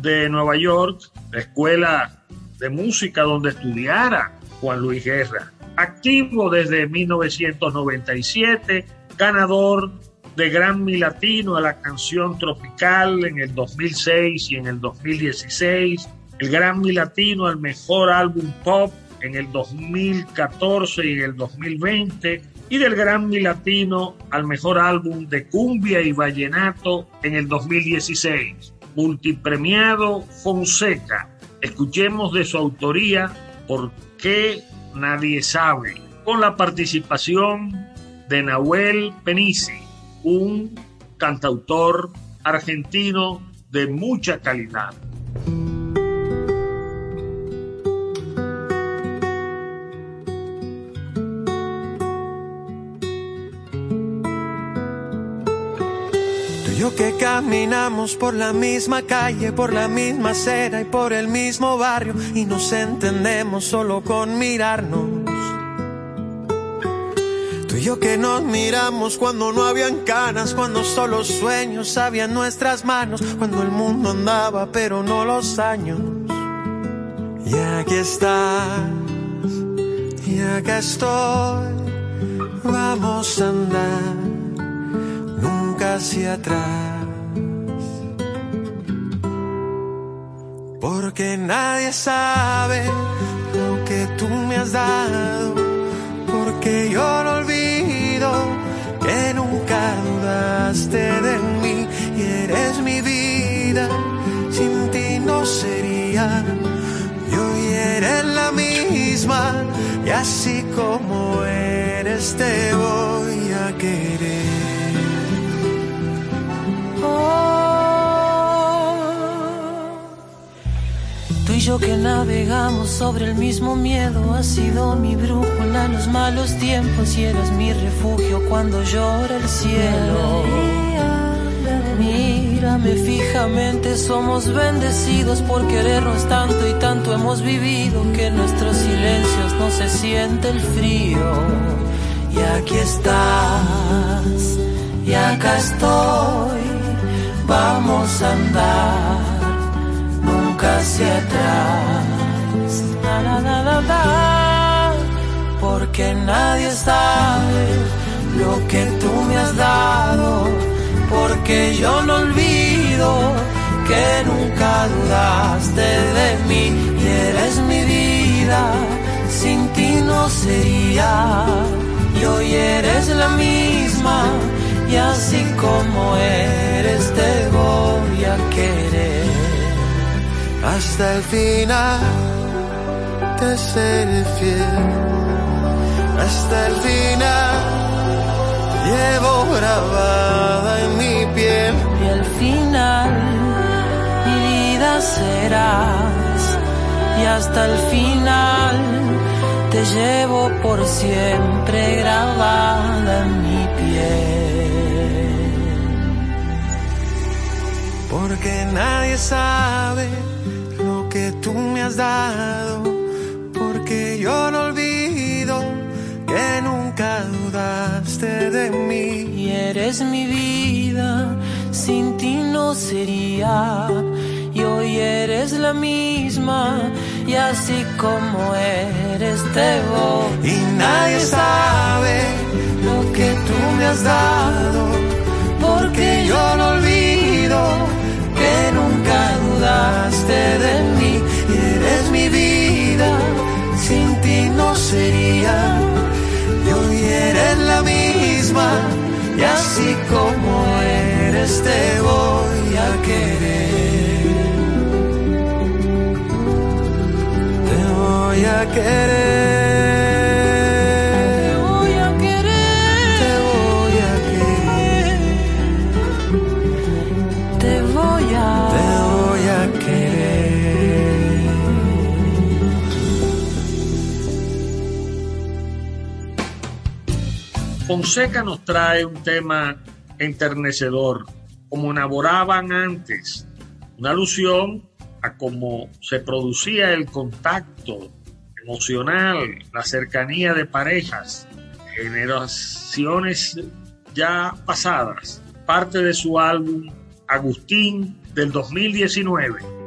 de Nueva York, la escuela de música donde estudiara Juan Luis Guerra. Activo desde 1997, ganador de Grammy Latino a la canción Tropical en el 2006 y en el 2016, el Grammy Latino al mejor álbum pop en el 2014 y en el 2020, y del Grammy Latino al mejor álbum de cumbia y vallenato en el 2016. Multipremiado Fonseca. Escuchemos de su autoría ¿Por qué nadie sabe? con la participación de Nahuel Penisi, un cantautor argentino de mucha calidad. Yo que caminamos por la misma calle, por la misma acera y por el mismo barrio y nos entendemos solo con mirarnos. Tú y yo que nos miramos cuando no habían canas, cuando solo sueños habían nuestras manos, cuando el mundo andaba pero no los años. Y aquí estás, y acá estoy, vamos a andar hacia atrás. Porque nadie sabe lo que tú me has dado. Porque yo no olvido que nunca dudaste de mí y eres mi vida. Sin ti no sería. Yo y eres la misma. Y así como eres te voy a querer. Tú y yo que navegamos sobre el mismo miedo, has sido mi brújula en los malos tiempos y eres mi refugio cuando llora el cielo. Mírame fijamente, somos bendecidos por querernos tanto y tanto hemos vivido que en nuestros silencios no se siente el frío. Y aquí estás, y acá estoy vamos a andar nunca hacia atrás. porque nadie sabe lo que tú me has dado, porque yo no olvido que nunca dudaste de mí y eres mi vida, sin ti no sería, y hoy eres la misma y así como eres te voy a querer. Hasta el final te seré fiel. Hasta el final llevo grabada en mi piel. Y al final mi vida serás. Y hasta el final te llevo por siempre grabada en mi piel. Porque nadie sabe lo que tú me has dado, porque yo no olvido que nunca dudaste de mí. Y eres mi vida, sin ti no sería, y hoy eres la misma, y así como eres te voy. Y nadie sabe lo que tú me has dado, porque yo no olvido nunca dudaste de mí y eres mi vida, sin ti no sería. Y hoy eres la misma y así como eres te voy a querer. Te voy a querer. Fonseca nos trae un tema enternecedor, como elaboraban antes, una alusión a cómo se producía el contacto emocional, la cercanía de parejas, generaciones ya pasadas, parte de su álbum Agustín del 2019.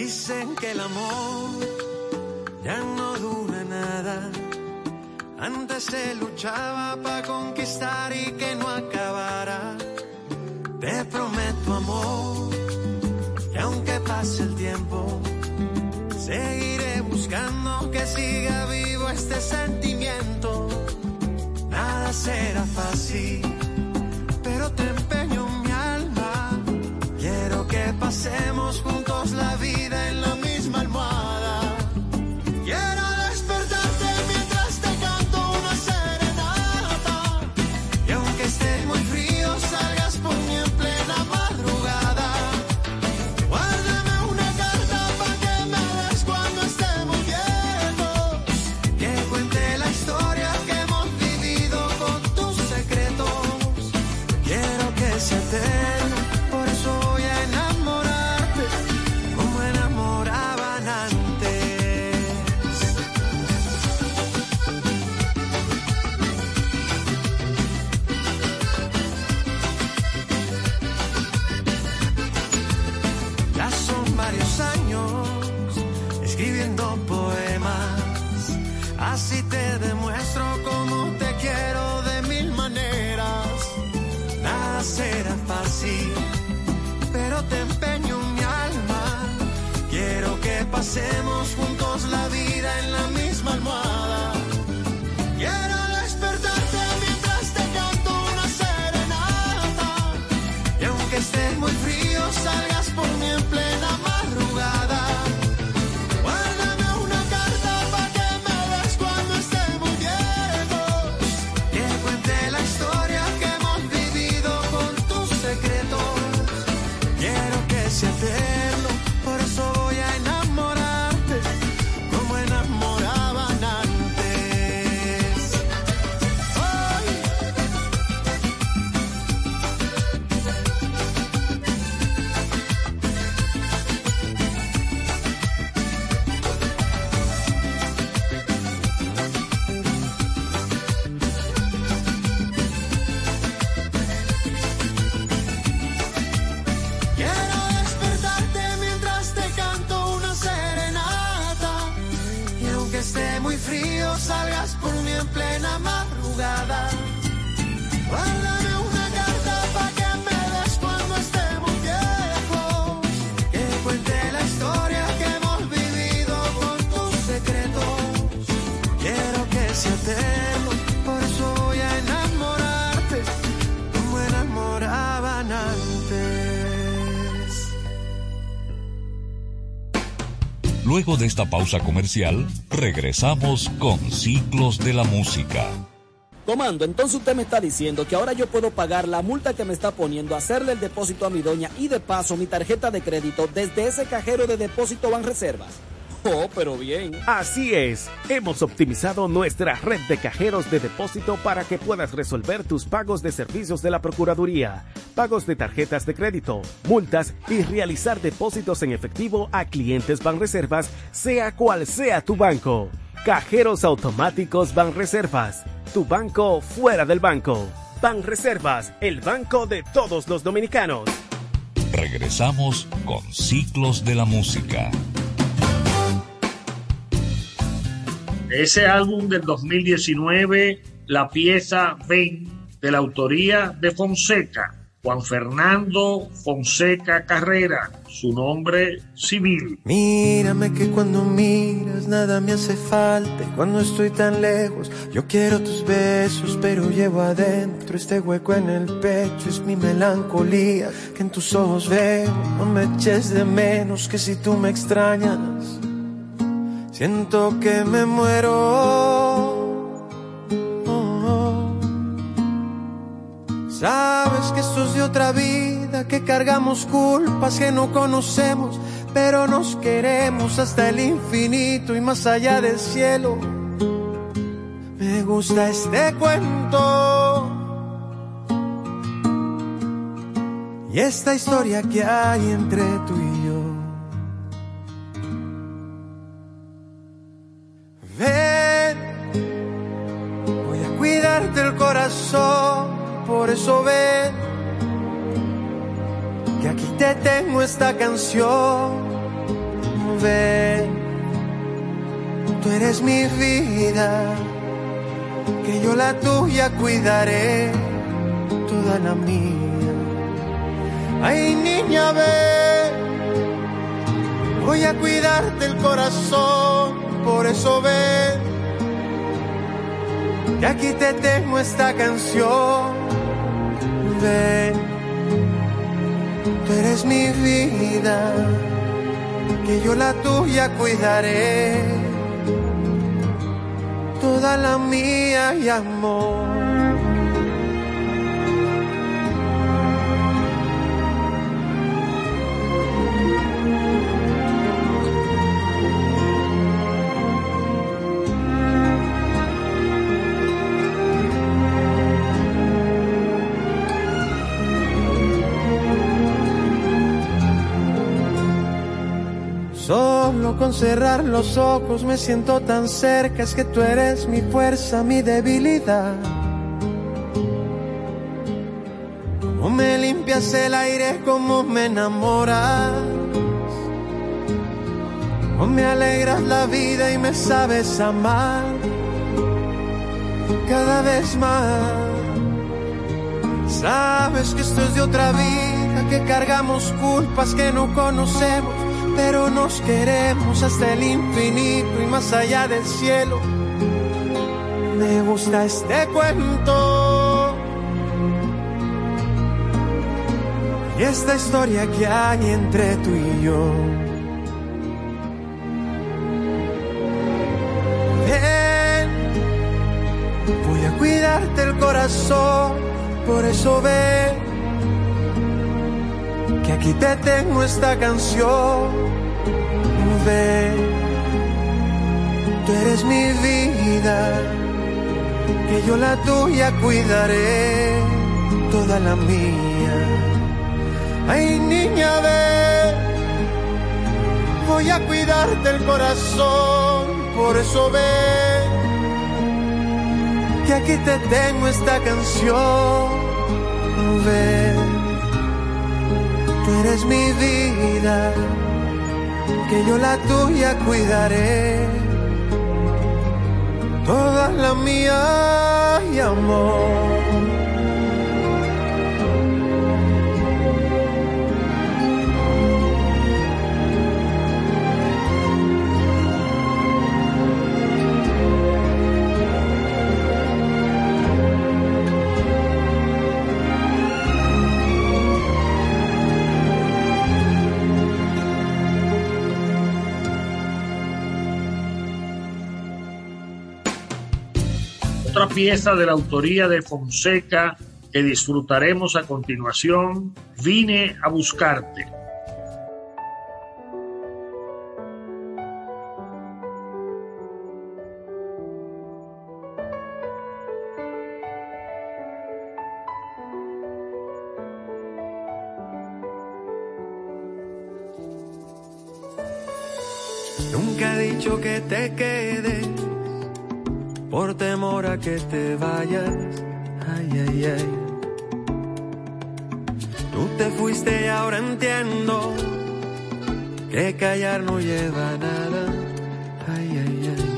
Dicen que el amor ya no dura nada. Antes se luchaba para conquistar y que no acabara. Te prometo amor, que aunque pase el tiempo, seguiré buscando que siga vivo este sentimiento. Nada será fácil, pero te que pasemos juntos la vida en la misma que Luego de esta pausa comercial, regresamos con Ciclos de la Música. Tomando, entonces usted me está diciendo que ahora yo puedo pagar la multa que me está poniendo, hacerle el depósito a mi doña y de paso mi tarjeta de crédito desde ese cajero de depósito Banreservas. Oh, pero bien. Así es, hemos optimizado nuestra red de cajeros de depósito para que puedas resolver tus pagos de servicios de la Procuraduría, pagos de tarjetas de crédito, multas y realizar depósitos en efectivo a clientes Banreservas, sea cual sea tu banco. Cajeros automáticos Banreservas, tu banco fuera del banco. Banreservas, el banco de todos los dominicanos. Regresamos con Ciclos de la Música. Ese álbum del 2019, la pieza Ven, de la autoría de Fonseca, Juan Fernando Fonseca Carrera, su nombre civil. Mírame que cuando miras nada me hace falta cuando estoy tan lejos yo quiero tus besos pero llevo adentro este hueco en el pecho es mi melancolía que en tus ojos veo no me eches de menos que si tú me extrañas siento que me muero Sabes que esto es de otra vida, que cargamos culpas que no conocemos, pero nos queremos hasta el infinito y más allá del cielo. Me gusta este cuento y esta historia que hay entre tú y yo. Ven, voy a cuidarte el corazón, por eso ven, que aquí te tengo esta canción. Ven, tú eres mi vida, que yo la tuya cuidaré, toda la mía. Ay, niña, ven, voy a cuidarte el corazón por eso ven que aquí te tengo esta canción. Ven, tú eres mi vida, que yo la tuya cuidaré, toda la mía y amor. Con cerrar los ojos me siento tan cerca, es que tú eres mi fuerza, mi debilidad. Como me limpias el aire, como me enamoras. Como me alegras la vida y me sabes amar cada vez más. Sabes que esto es de otra vida, que cargamos culpas que no conocemos pero nos queremos hasta el infinito y más allá del cielo. Me gusta este cuento y esta historia que hay entre tú y yo. Ven, voy a cuidarte el corazón, por eso ven aquí te tengo esta canción tú eres mi vida, que yo la tuya cuidaré, toda la mía. Ay niña, ve, voy a cuidarte el corazón, por eso ve, que aquí te tengo esta canción, ve, eres mi vida que yo la tuya cuidaré, toda la mía y amor. Otra pieza de la autoría de Fonseca que disfrutaremos a continuación, Vine a buscarte. Que callar no lleva nada. Ay, ay, ay.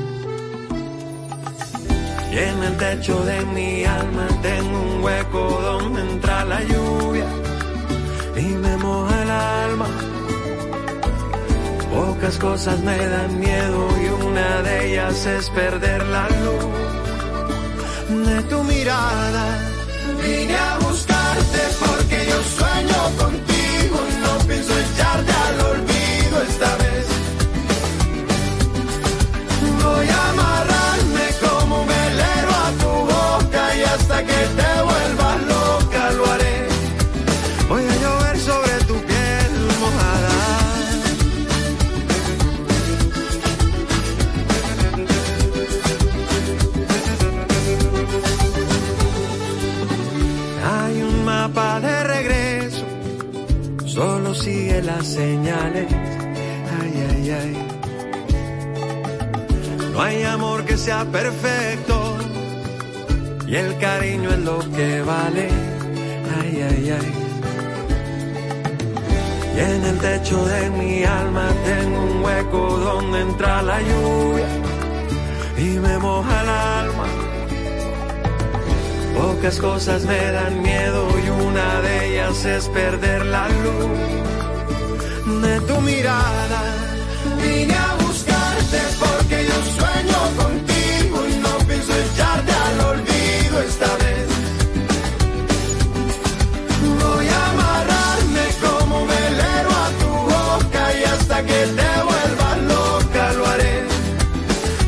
Y en el techo de mi alma tengo un hueco donde entra la lluvia y me moja el alma. Pocas cosas me dan miedo y una de ellas es perder la luz de tu mirada. Vine a buscarte porque yo sueño contigo no pienso echarte al olvido esta vez. perfecto y el cariño es lo que vale. Ay, ay, ay. Y en el techo de mi alma tengo un hueco donde entra la lluvia y me moja el alma. Pocas cosas me dan miedo y una de ellas es perder la luz de tu mirada. Vine a buscarte porque yo sueño esta vez. Voy a amarrarme como velero a tu boca y hasta que te vuelvas loca lo haré.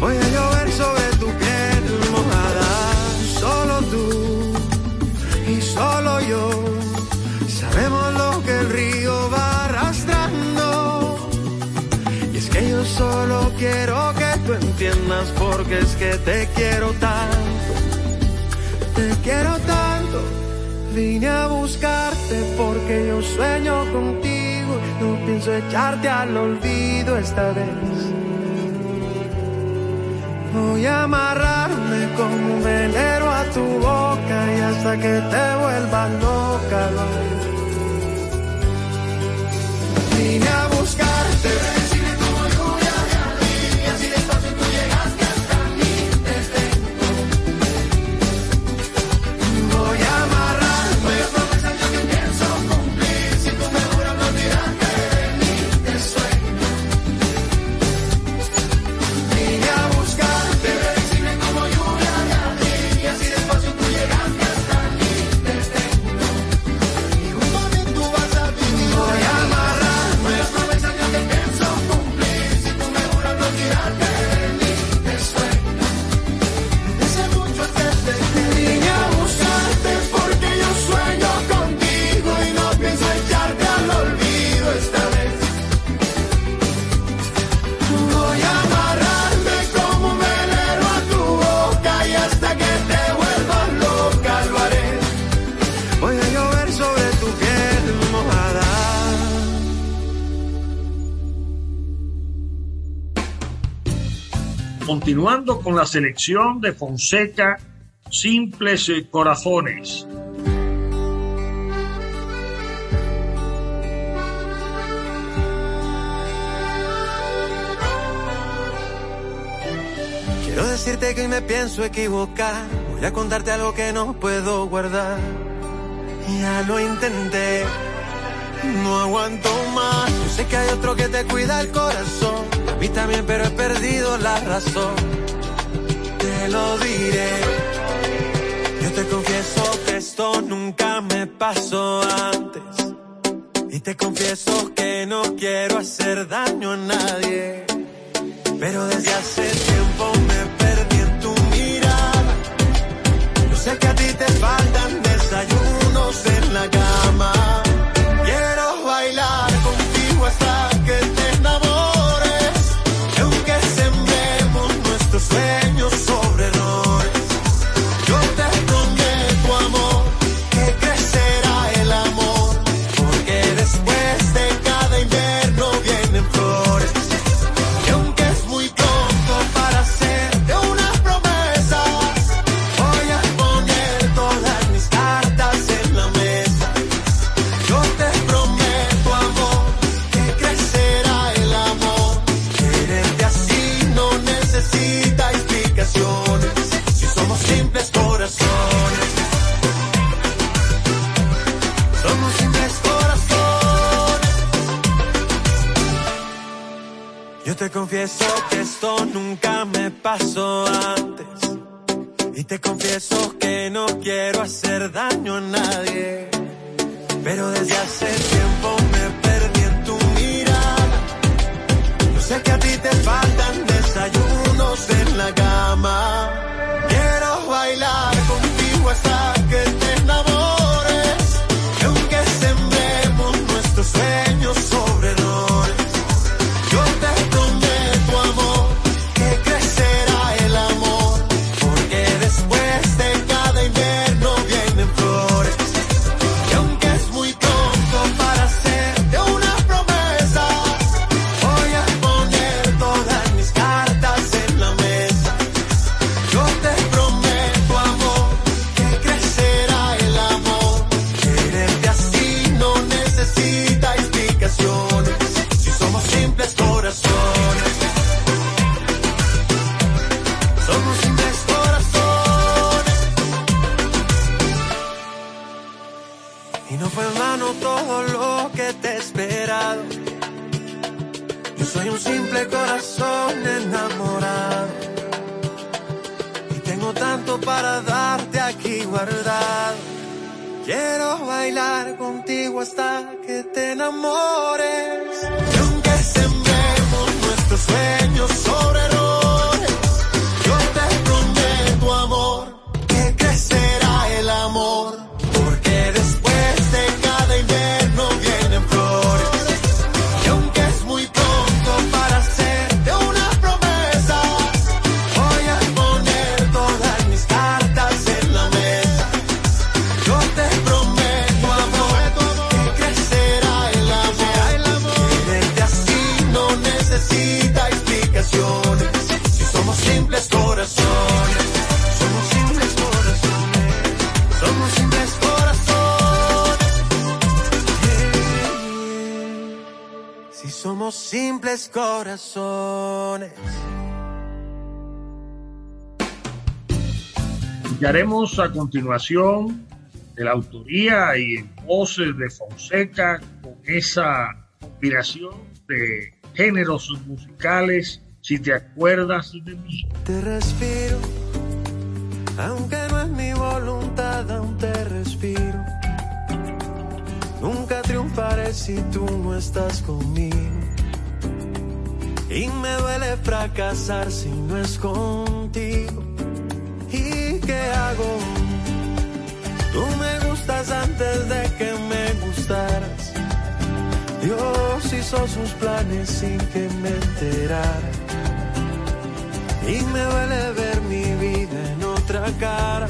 Voy a llover sobre tu piel mojada, solo tú y solo yo. Sabemos lo que el río va arrastrando. Y es que yo solo quiero que tú entiendas porque es que te quiero tan quiero tanto. Vine a buscarte porque yo sueño contigo. No pienso echarte al olvido esta vez. Voy a amarrarme como un velero a tu boca y hasta que te vuelvas loca. continuando con la selección de Fonseca, Simples Corazones. Quiero decirte que hoy me pienso equivocar, voy a contarte algo que no puedo guardar. Ya lo intenté, no aguanto más. Yo sé que hay otro que te cuida el corazón mí también, pero he perdido la razón. Te lo diré. Yo te confieso que esto nunca me pasó antes. Y te confieso que no quiero hacer daño a nadie. Pero desde hace tiempo corazones. Escucharemos a continuación de la autoría y en voces de Fonseca con esa combinación de géneros musicales, si te acuerdas de mí. Te respiro, aunque no es mi voluntad, aún te respiro. Nunca triunfaré si tú no estás conmigo. Y me duele fracasar si no es contigo. ¿Y qué hago? Tú me gustas antes de que me gustaras. Dios hizo sus planes sin que me enterara. Y me duele ver mi vida en otra cara.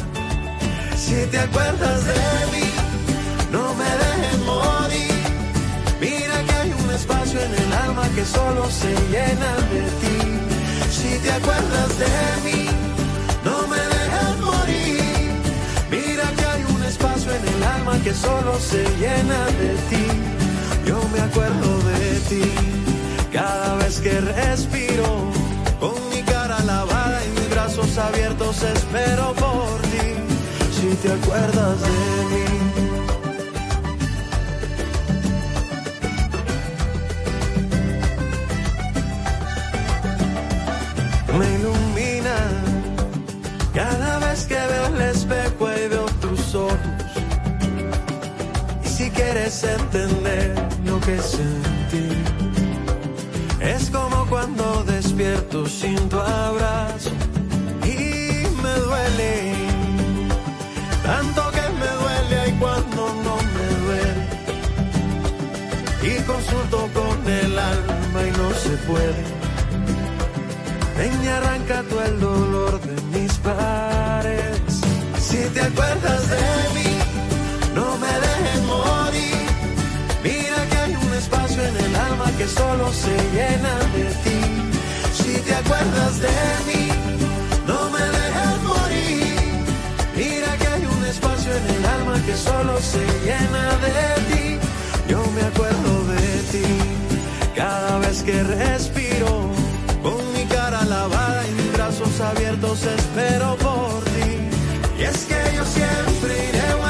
Si te acuerdas de que solo se llena de ti. Si te acuerdas de mí, no me dejes morir. Mira que hay un espacio en el alma que solo se llena de ti. Yo me acuerdo de ti cada vez que respiro. Con mi cara lavada y mis brazos abiertos espero por ti. Si te acuerdas de mí. Entender lo que sentí, es como cuando despierto sin tu abrazo y me duele. Tanto que me duele y cuando no me duele. Y consulto con el alma y no se puede. Ven y arranca tú el dolor de mis pares. Si te acuerdas de mí, no me dejes morir. Que solo se llena de ti. Si te acuerdas de mí, no me dejes morir. Mira que hay un espacio en el alma que solo se llena de ti. Yo me acuerdo de ti cada vez que respiro. Con mi cara lavada y mis brazos abiertos espero por ti. Y es que yo siempre iré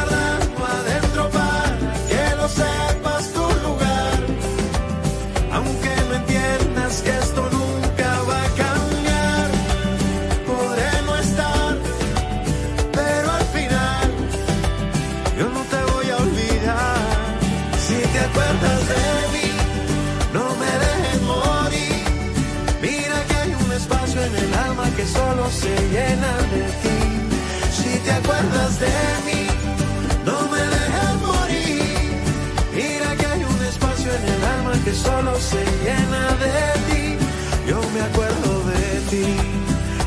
se llena de ti. Si te acuerdas de mí, no me dejes morir. Mira que hay un espacio en el alma que solo se llena de ti. Yo me acuerdo de ti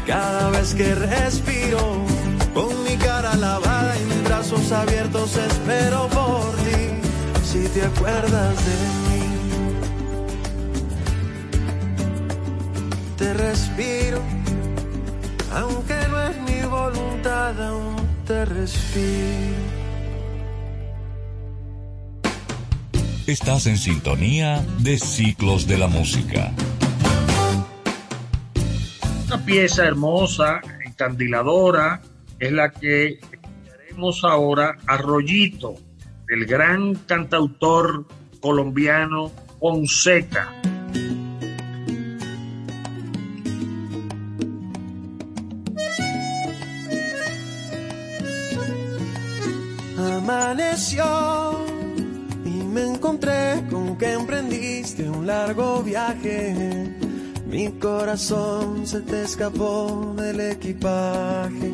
cada vez que respiro. Con mi cara lavada y mis brazos abiertos espero por ti. Si te acuerdas de mí. te respiro, mi voluntad, aún te respiro. Estás en sintonía de Ciclos de la Música. Una pieza hermosa, encandiladora, es la que escucharemos ahora, Arroyito, del gran cantautor colombiano Fonseca. Y me encontré con que emprendiste un largo viaje. Mi corazón se te escapó del equipaje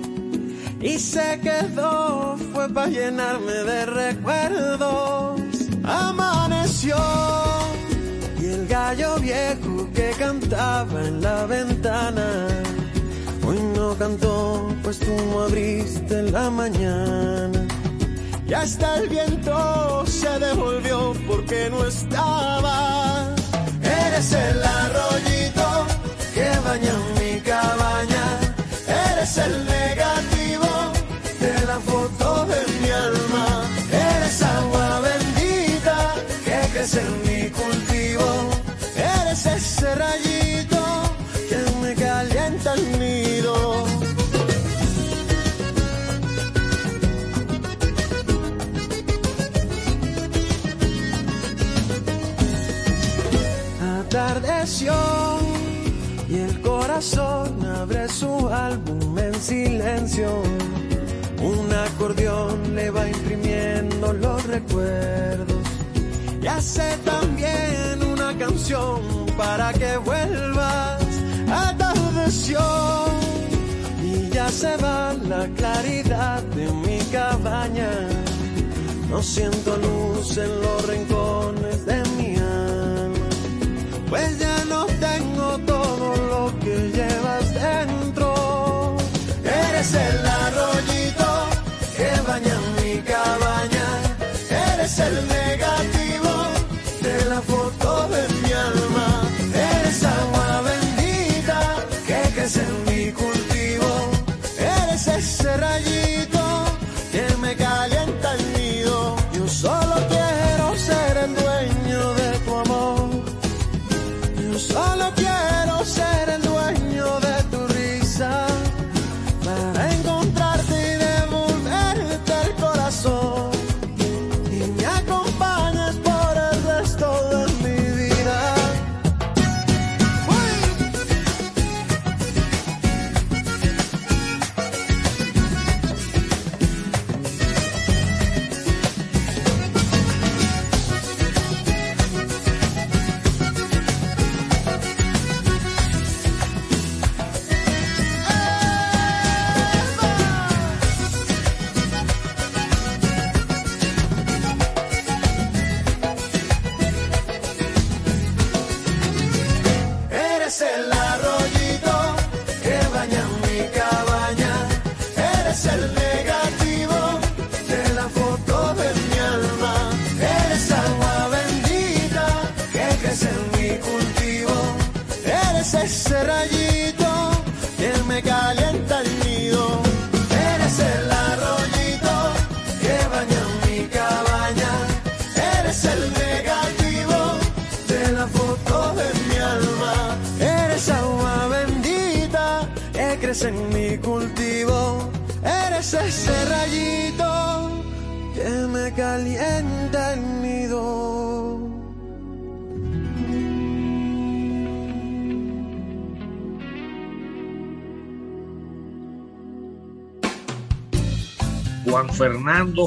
y se quedó, fue para llenarme de recuerdos. Amaneció y el gallo viejo que cantaba en la ventana. Hoy no cantó, pues tú no abriste en la mañana. Y hasta el viento se devolvió porque no estaba. Eres el arroyito que baña Y el corazón abre su álbum en silencio. Un acordeón le va imprimiendo los recuerdos y hace también una canción para que vuelvas. Atardeció y ya se va la claridad de mi cabaña. No siento luz en los rincones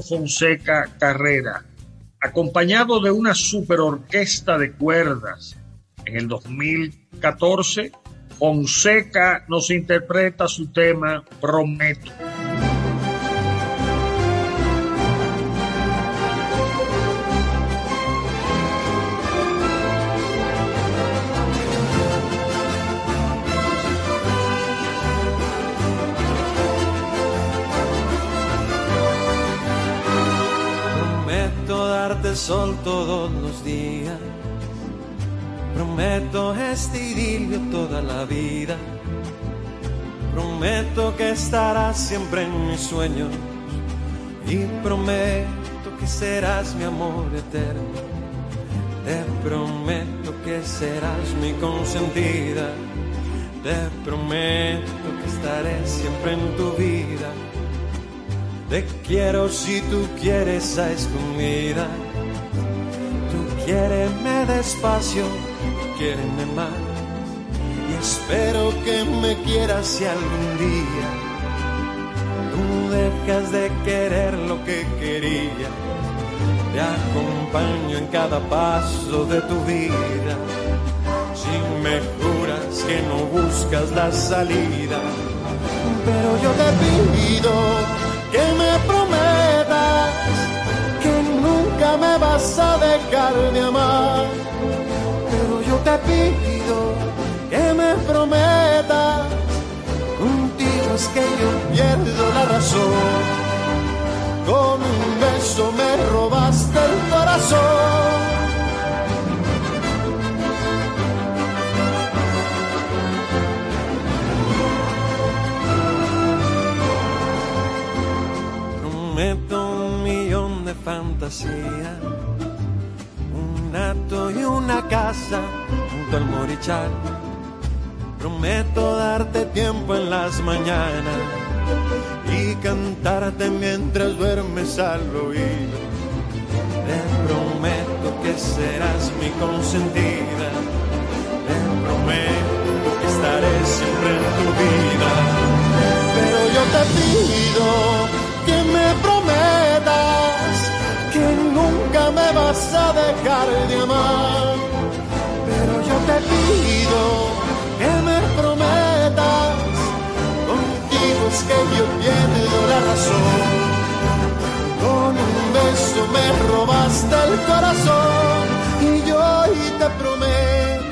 Fonseca Carrera, acompañado de una superorquesta de cuerdas. En el 2014, Fonseca nos interpreta su tema Prometo. Sol todos los días. Prometo este idilio toda la vida. Prometo que estarás siempre en mis sueños. Y prometo que serás mi amor eterno. Te prometo que serás mi consentida. Te prometo que estaré siempre en tu vida. Te quiero si tú quieres a escondida. Quiéreme despacio, quiéreme más. Y espero que me quieras si algún día tú dejas de querer lo que quería. te acompaño en cada paso de tu vida. Si me juras que no buscas la salida, pero yo te pido vas a dejar de amar. Pero yo te pido que me prometas, contigo es que yo pierdo la razón con un beso me robaste el corazón. Un ato y una casa junto al morichal. Prometo darte tiempo en las mañanas y cantarte mientras duermes al oído. Te prometo que serás mi consentida. Te prometo que estaré siempre en tu vida. Pero yo te pido que me prometas me vas a dejar de amar. Pero yo te pido que yo pierdo la razón. Con un beso me robaste el corazón y yo hoy te prometo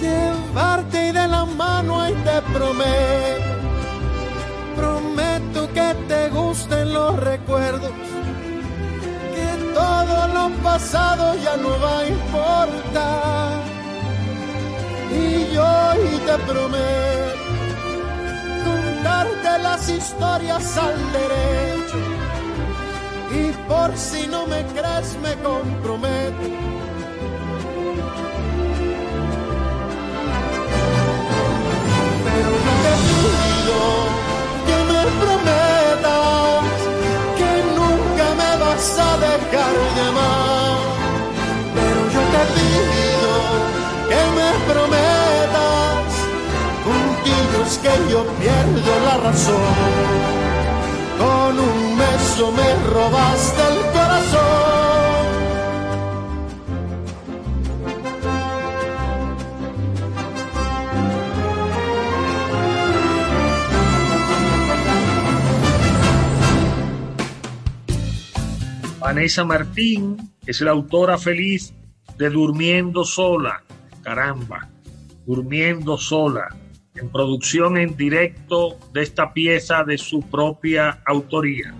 llevarte de la mano y te prometo, prometo que te gusten los recuerdos, que todo lo pasado ya no va a importar. Y yo hoy te prometo de las historias al derecho. Y por si no me crees, me comprometo. Pero no te pido que yo pierdo la razón. Con un beso me robaste el corazón. Vanessa Martín es la autora feliz de Durmiendo sola. Caramba, Durmiendo sola en producción en directo de esta pieza de su propia autoría.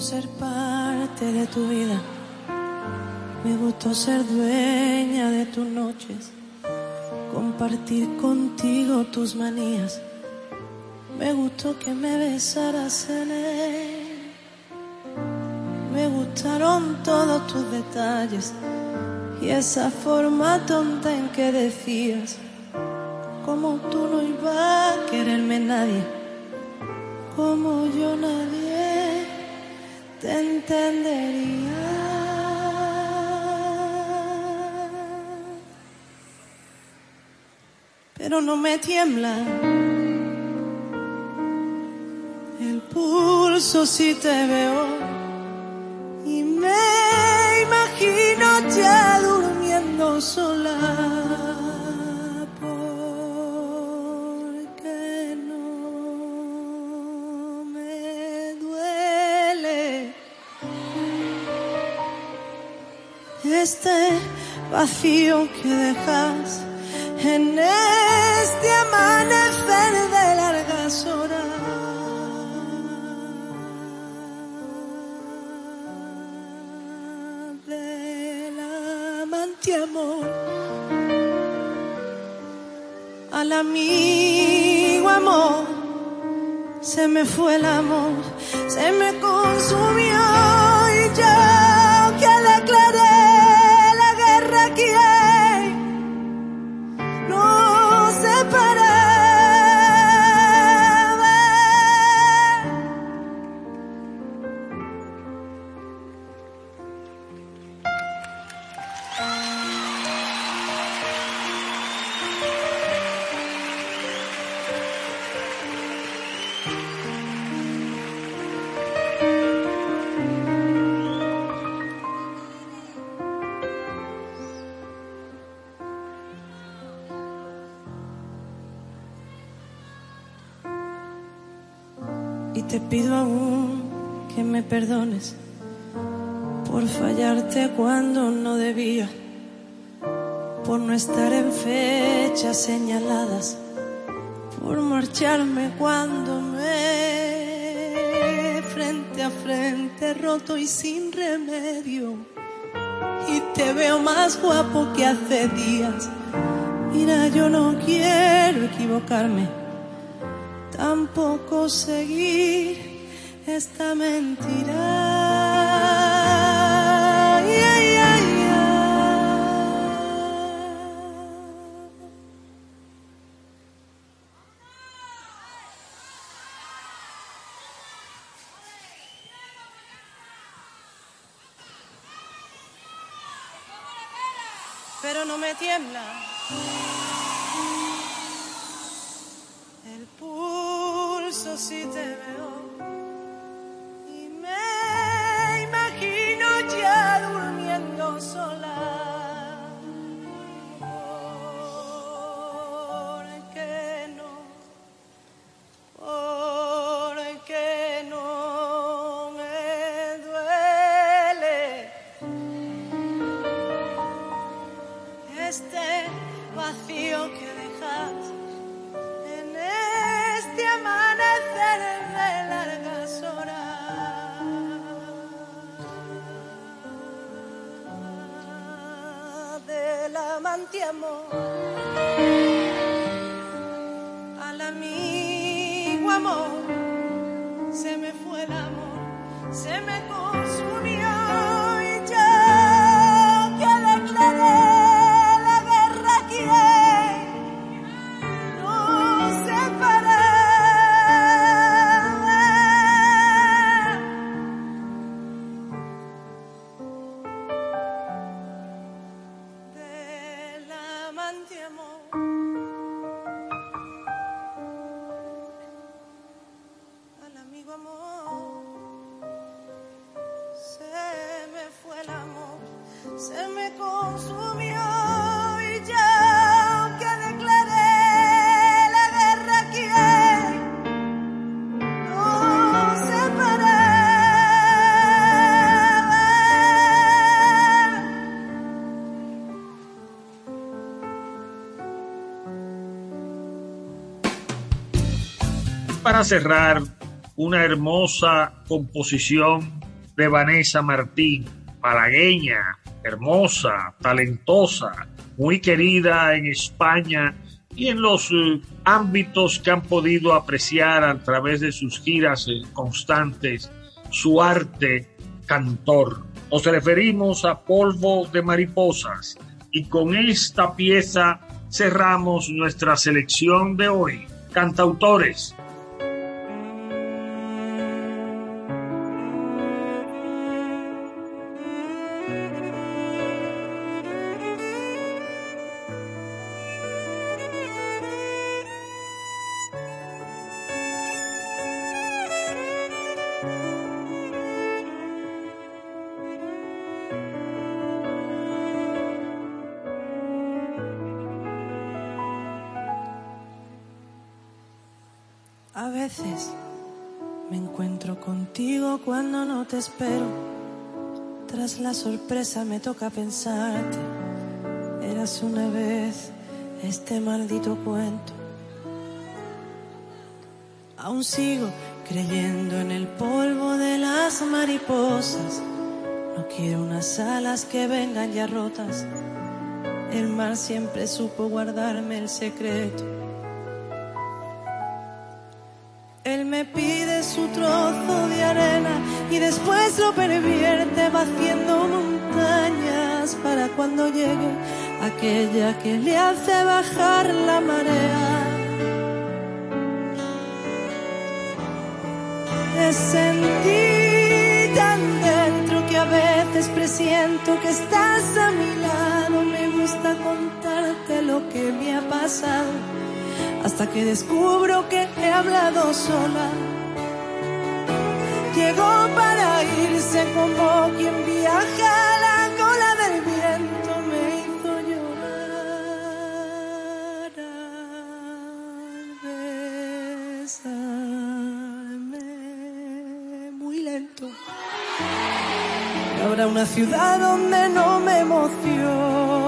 Ser parte de tu vida. Me gustó ser dueña de tus noches, compartir contigo tus manías. Me gustó que me besaras en él. Me gustaron todos tus detalles y esa forma tonta en que decías, como tú no ibas a quererme nadie, como yo nadie te entendería. Pero no me tiembla el pulso si te veo vacío que dejas en este amanecer de largas horas. Amante amor al amigo amor. Se me fue el amor, se me consumió pido aún que me perdones por fallarte cuando no debía, por no estar en fechas señaladas, por marcharme cuando me frente a frente roto y sin remedio. Y te veo más guapo que hace días. Mira, yo no quiero equivocarme tampoco seguir esta mentira. Pero no me tiembla. El pulso si te veo amante amor. Al amigo amor Para cerrar, una hermosa composición de Vanessa Martín, malagueña, hermosa, talentosa, muy querida en España y en los eh, ámbitos que han podido apreciar a través de sus giras eh, constantes su arte cantor. Nos referimos a Polvo de Mariposas y con esta pieza cerramos nuestra selección de hoy. Cantautores, cuando no te espero. Tras la sorpresa me toca pensarte. Eras una vez este maldito cuento. Aún sigo creyendo en el polvo de las mariposas. No quiero unas alas que vengan ya rotas. El mar siempre supo guardarme el secreto. Él me pide su trozo de arena y después lo pervierte va montañas para cuando llegue aquella que le hace bajar la marea. Te sentí tan dentro que a veces presiento que estás a mi lado. Me gusta contarte lo que me ha pasado hasta que descubro que he hablado sola. Llegó para irse como quien viaja a la cola del viento, me hizo llorar besarme muy lento. Habrá una ciudad donde no me emocione.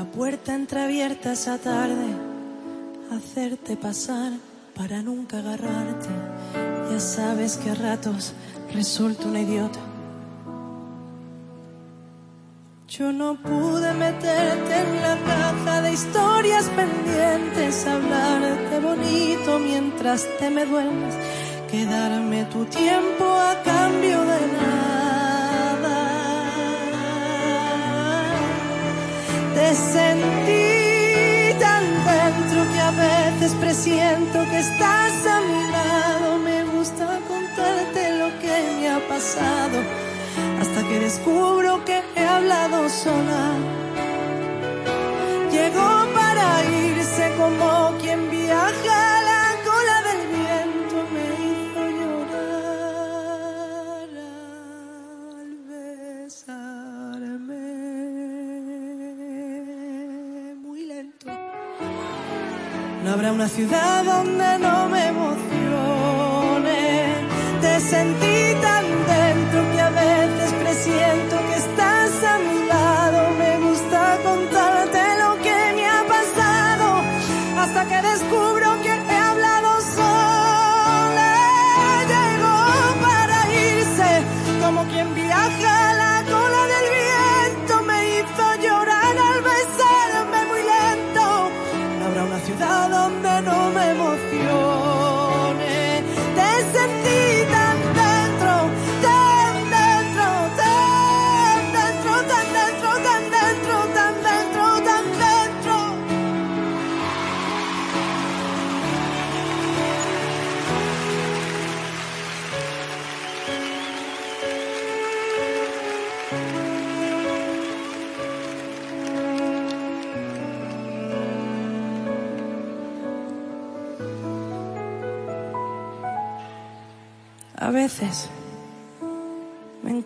La puerta entreabierta esa tarde, hacerte pasar para nunca agarrarte. Ya sabes que a ratos resulto una idiota. Yo no pude meterte en la caja de historias pendientes, hablarte bonito mientras te me duermes, quedarme tu tiempo a cambio de Te sentí tan dentro que a veces presiento que estás a mi lado. Me gusta contarte lo que me ha pasado hasta que descubro que he hablado sola. Llegó para irse como una ciudad donde no me emocione. Te sentí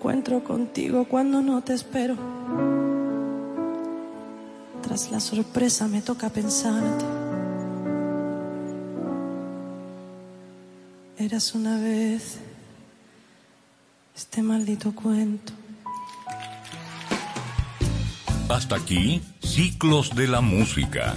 encuentro contigo cuando no te espero. Tras la sorpresa me toca pensarte. Eras una vez este maldito cuento. Hasta aquí, Ciclos de la Música.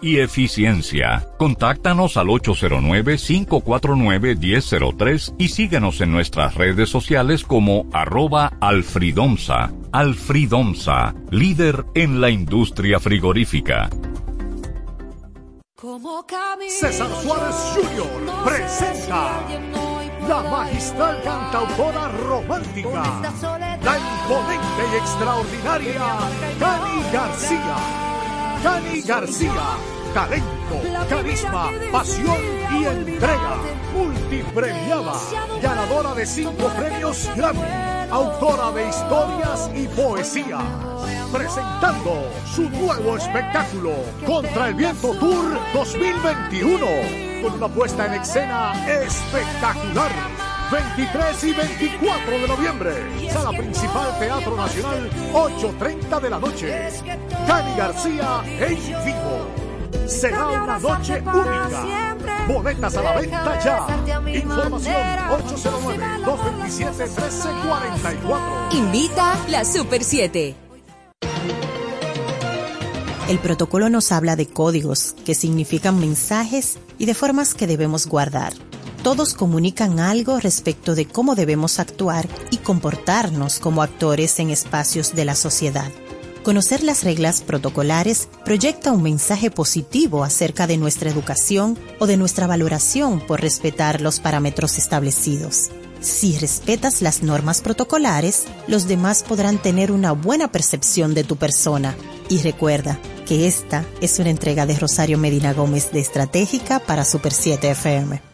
y eficiencia. Contáctanos al 809-549-1003 y síguenos en nuestras redes sociales como arroba alfridomsa. Alfridomsa, líder en la industria frigorífica. César Suárez Jr. presenta la magistral cantautora romántica, la imponente y extraordinaria Cani García. Cani García, talento, carisma, pasión y entrega. Multipremiada, ganadora de cinco premios Grammy, autora de historias y poesía. Presentando su nuevo espectáculo, Contra el Viento Tour 2021, con una puesta en escena espectacular. 23 y 24 de noviembre. Sala principal Teatro Nacional, 8.30 de la noche. Cani García en vivo. Será una noche única. Boletas a la venta ya. Información 809-227-1344. Invita la Super 7. El protocolo nos habla de códigos, que significan mensajes y de formas que debemos guardar. Todos comunican algo respecto de cómo debemos actuar y comportarnos como actores en espacios de la sociedad. Conocer las reglas protocolares proyecta un mensaje positivo acerca de nuestra educación o de nuestra valoración por respetar los parámetros establecidos. Si respetas las normas protocolares, los demás podrán tener una buena percepción de tu persona. Y recuerda que esta es una entrega de Rosario Medina Gómez de Estratégica para Super 7 FM.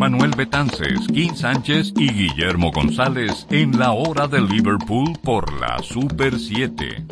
Manuel Betances, Kim Sánchez y Guillermo González en la hora de Liverpool por la Super 7.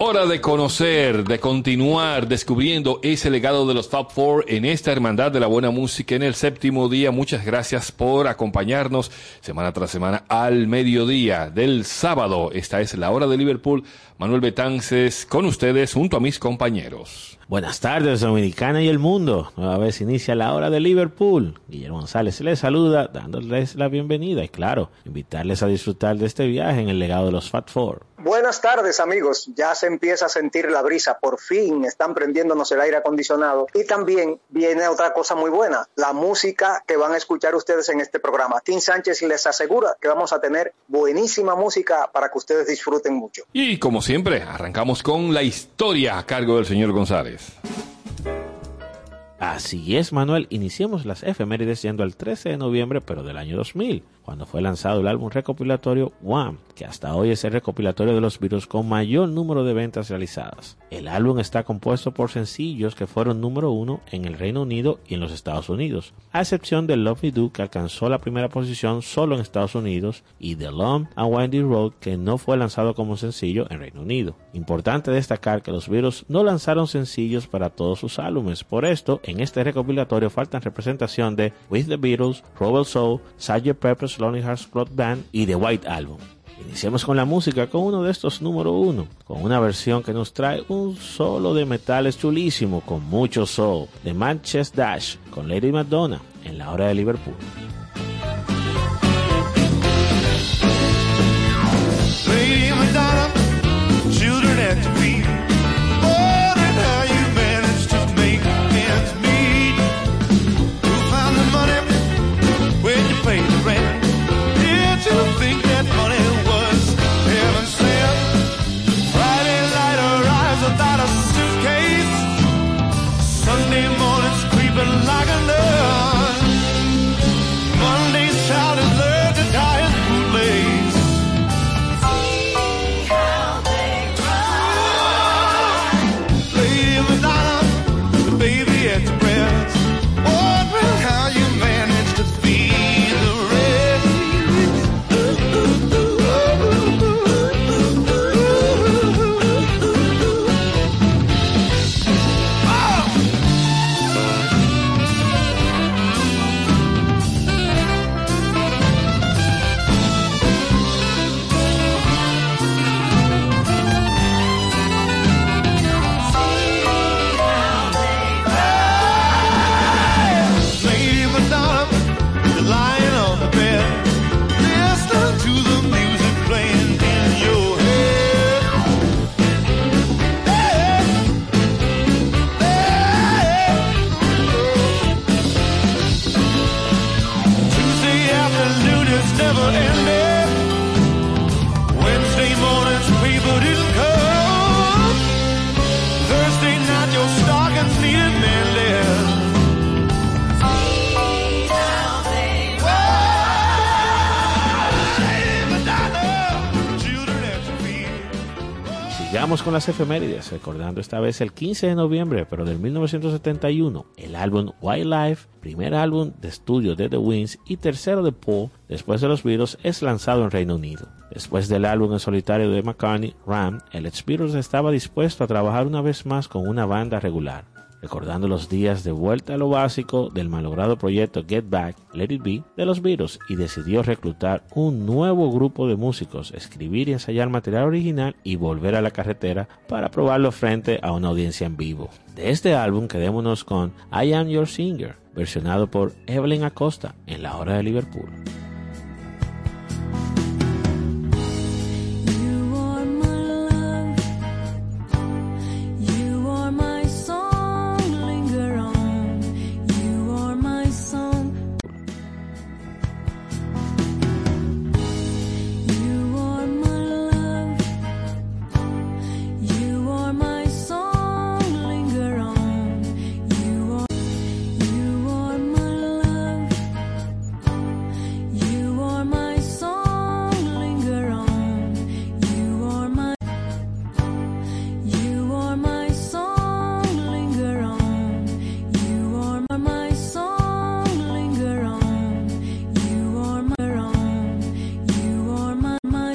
Hora de conocer, de continuar descubriendo ese legado de los Fab Four en esta hermandad de la buena música en el séptimo día. Muchas gracias por acompañarnos semana tras semana al mediodía del sábado. Esta es la hora de Liverpool. Manuel Betances con ustedes junto a mis compañeros. Buenas tardes, Dominicana y el mundo. Nueva vez inicia la hora de Liverpool. Guillermo González les saluda, dándoles la bienvenida y, claro, invitarles a disfrutar de este viaje en el legado de los Fat Four. Buenas tardes, amigos. Ya se empieza a sentir la brisa. Por fin están prendiéndonos el aire acondicionado. Y también viene otra cosa muy buena, la música que van a escuchar ustedes en este programa. Tim Sánchez les asegura que vamos a tener buenísima música para que ustedes disfruten mucho. Y como siempre, arrancamos con la historia a cargo del señor González. Así es, Manuel. Iniciemos las efemérides yendo al 13 de noviembre, pero del año 2000, cuando fue lanzado el álbum recopilatorio One, que hasta hoy es el recopilatorio de los virus con mayor número de ventas realizadas. El álbum está compuesto por sencillos que fueron número uno en el Reino Unido y en los Estados Unidos, a excepción de Love Me Do, que alcanzó la primera posición solo en Estados Unidos, y The Long and Windy Road, que no fue lanzado como sencillo en Reino Unido. Importante destacar que los virus no lanzaron sencillos para todos sus álbumes, por esto, en este recopilatorio faltan representación de With the Beatles, Robert Soul, Sgt. Pepper's Lonely Hearts Club Band y The White Album. Iniciemos con la música con uno de estos número uno, con una versión que nos trae un solo de metales chulísimo con mucho soul, de Manchester Dash con Lady Madonna en la hora de Liverpool. Sigamos con las efemérides, recordando esta vez el 15 de noviembre, pero del 1971, el álbum Wildlife, primer álbum de estudio de The Winds y tercero de Paul, después de los Beatles, es lanzado en Reino Unido. Después del álbum en solitario de McCartney, Ram, el ex estaba dispuesto a trabajar una vez más con una banda regular recordando los días de vuelta a lo básico del malogrado proyecto Get Back, Let It Be de los Beatles y decidió reclutar un nuevo grupo de músicos, escribir y ensayar material original y volver a la carretera para probarlo frente a una audiencia en vivo. De este álbum quedémonos con I Am Your Singer, versionado por Evelyn Acosta en la hora de Liverpool.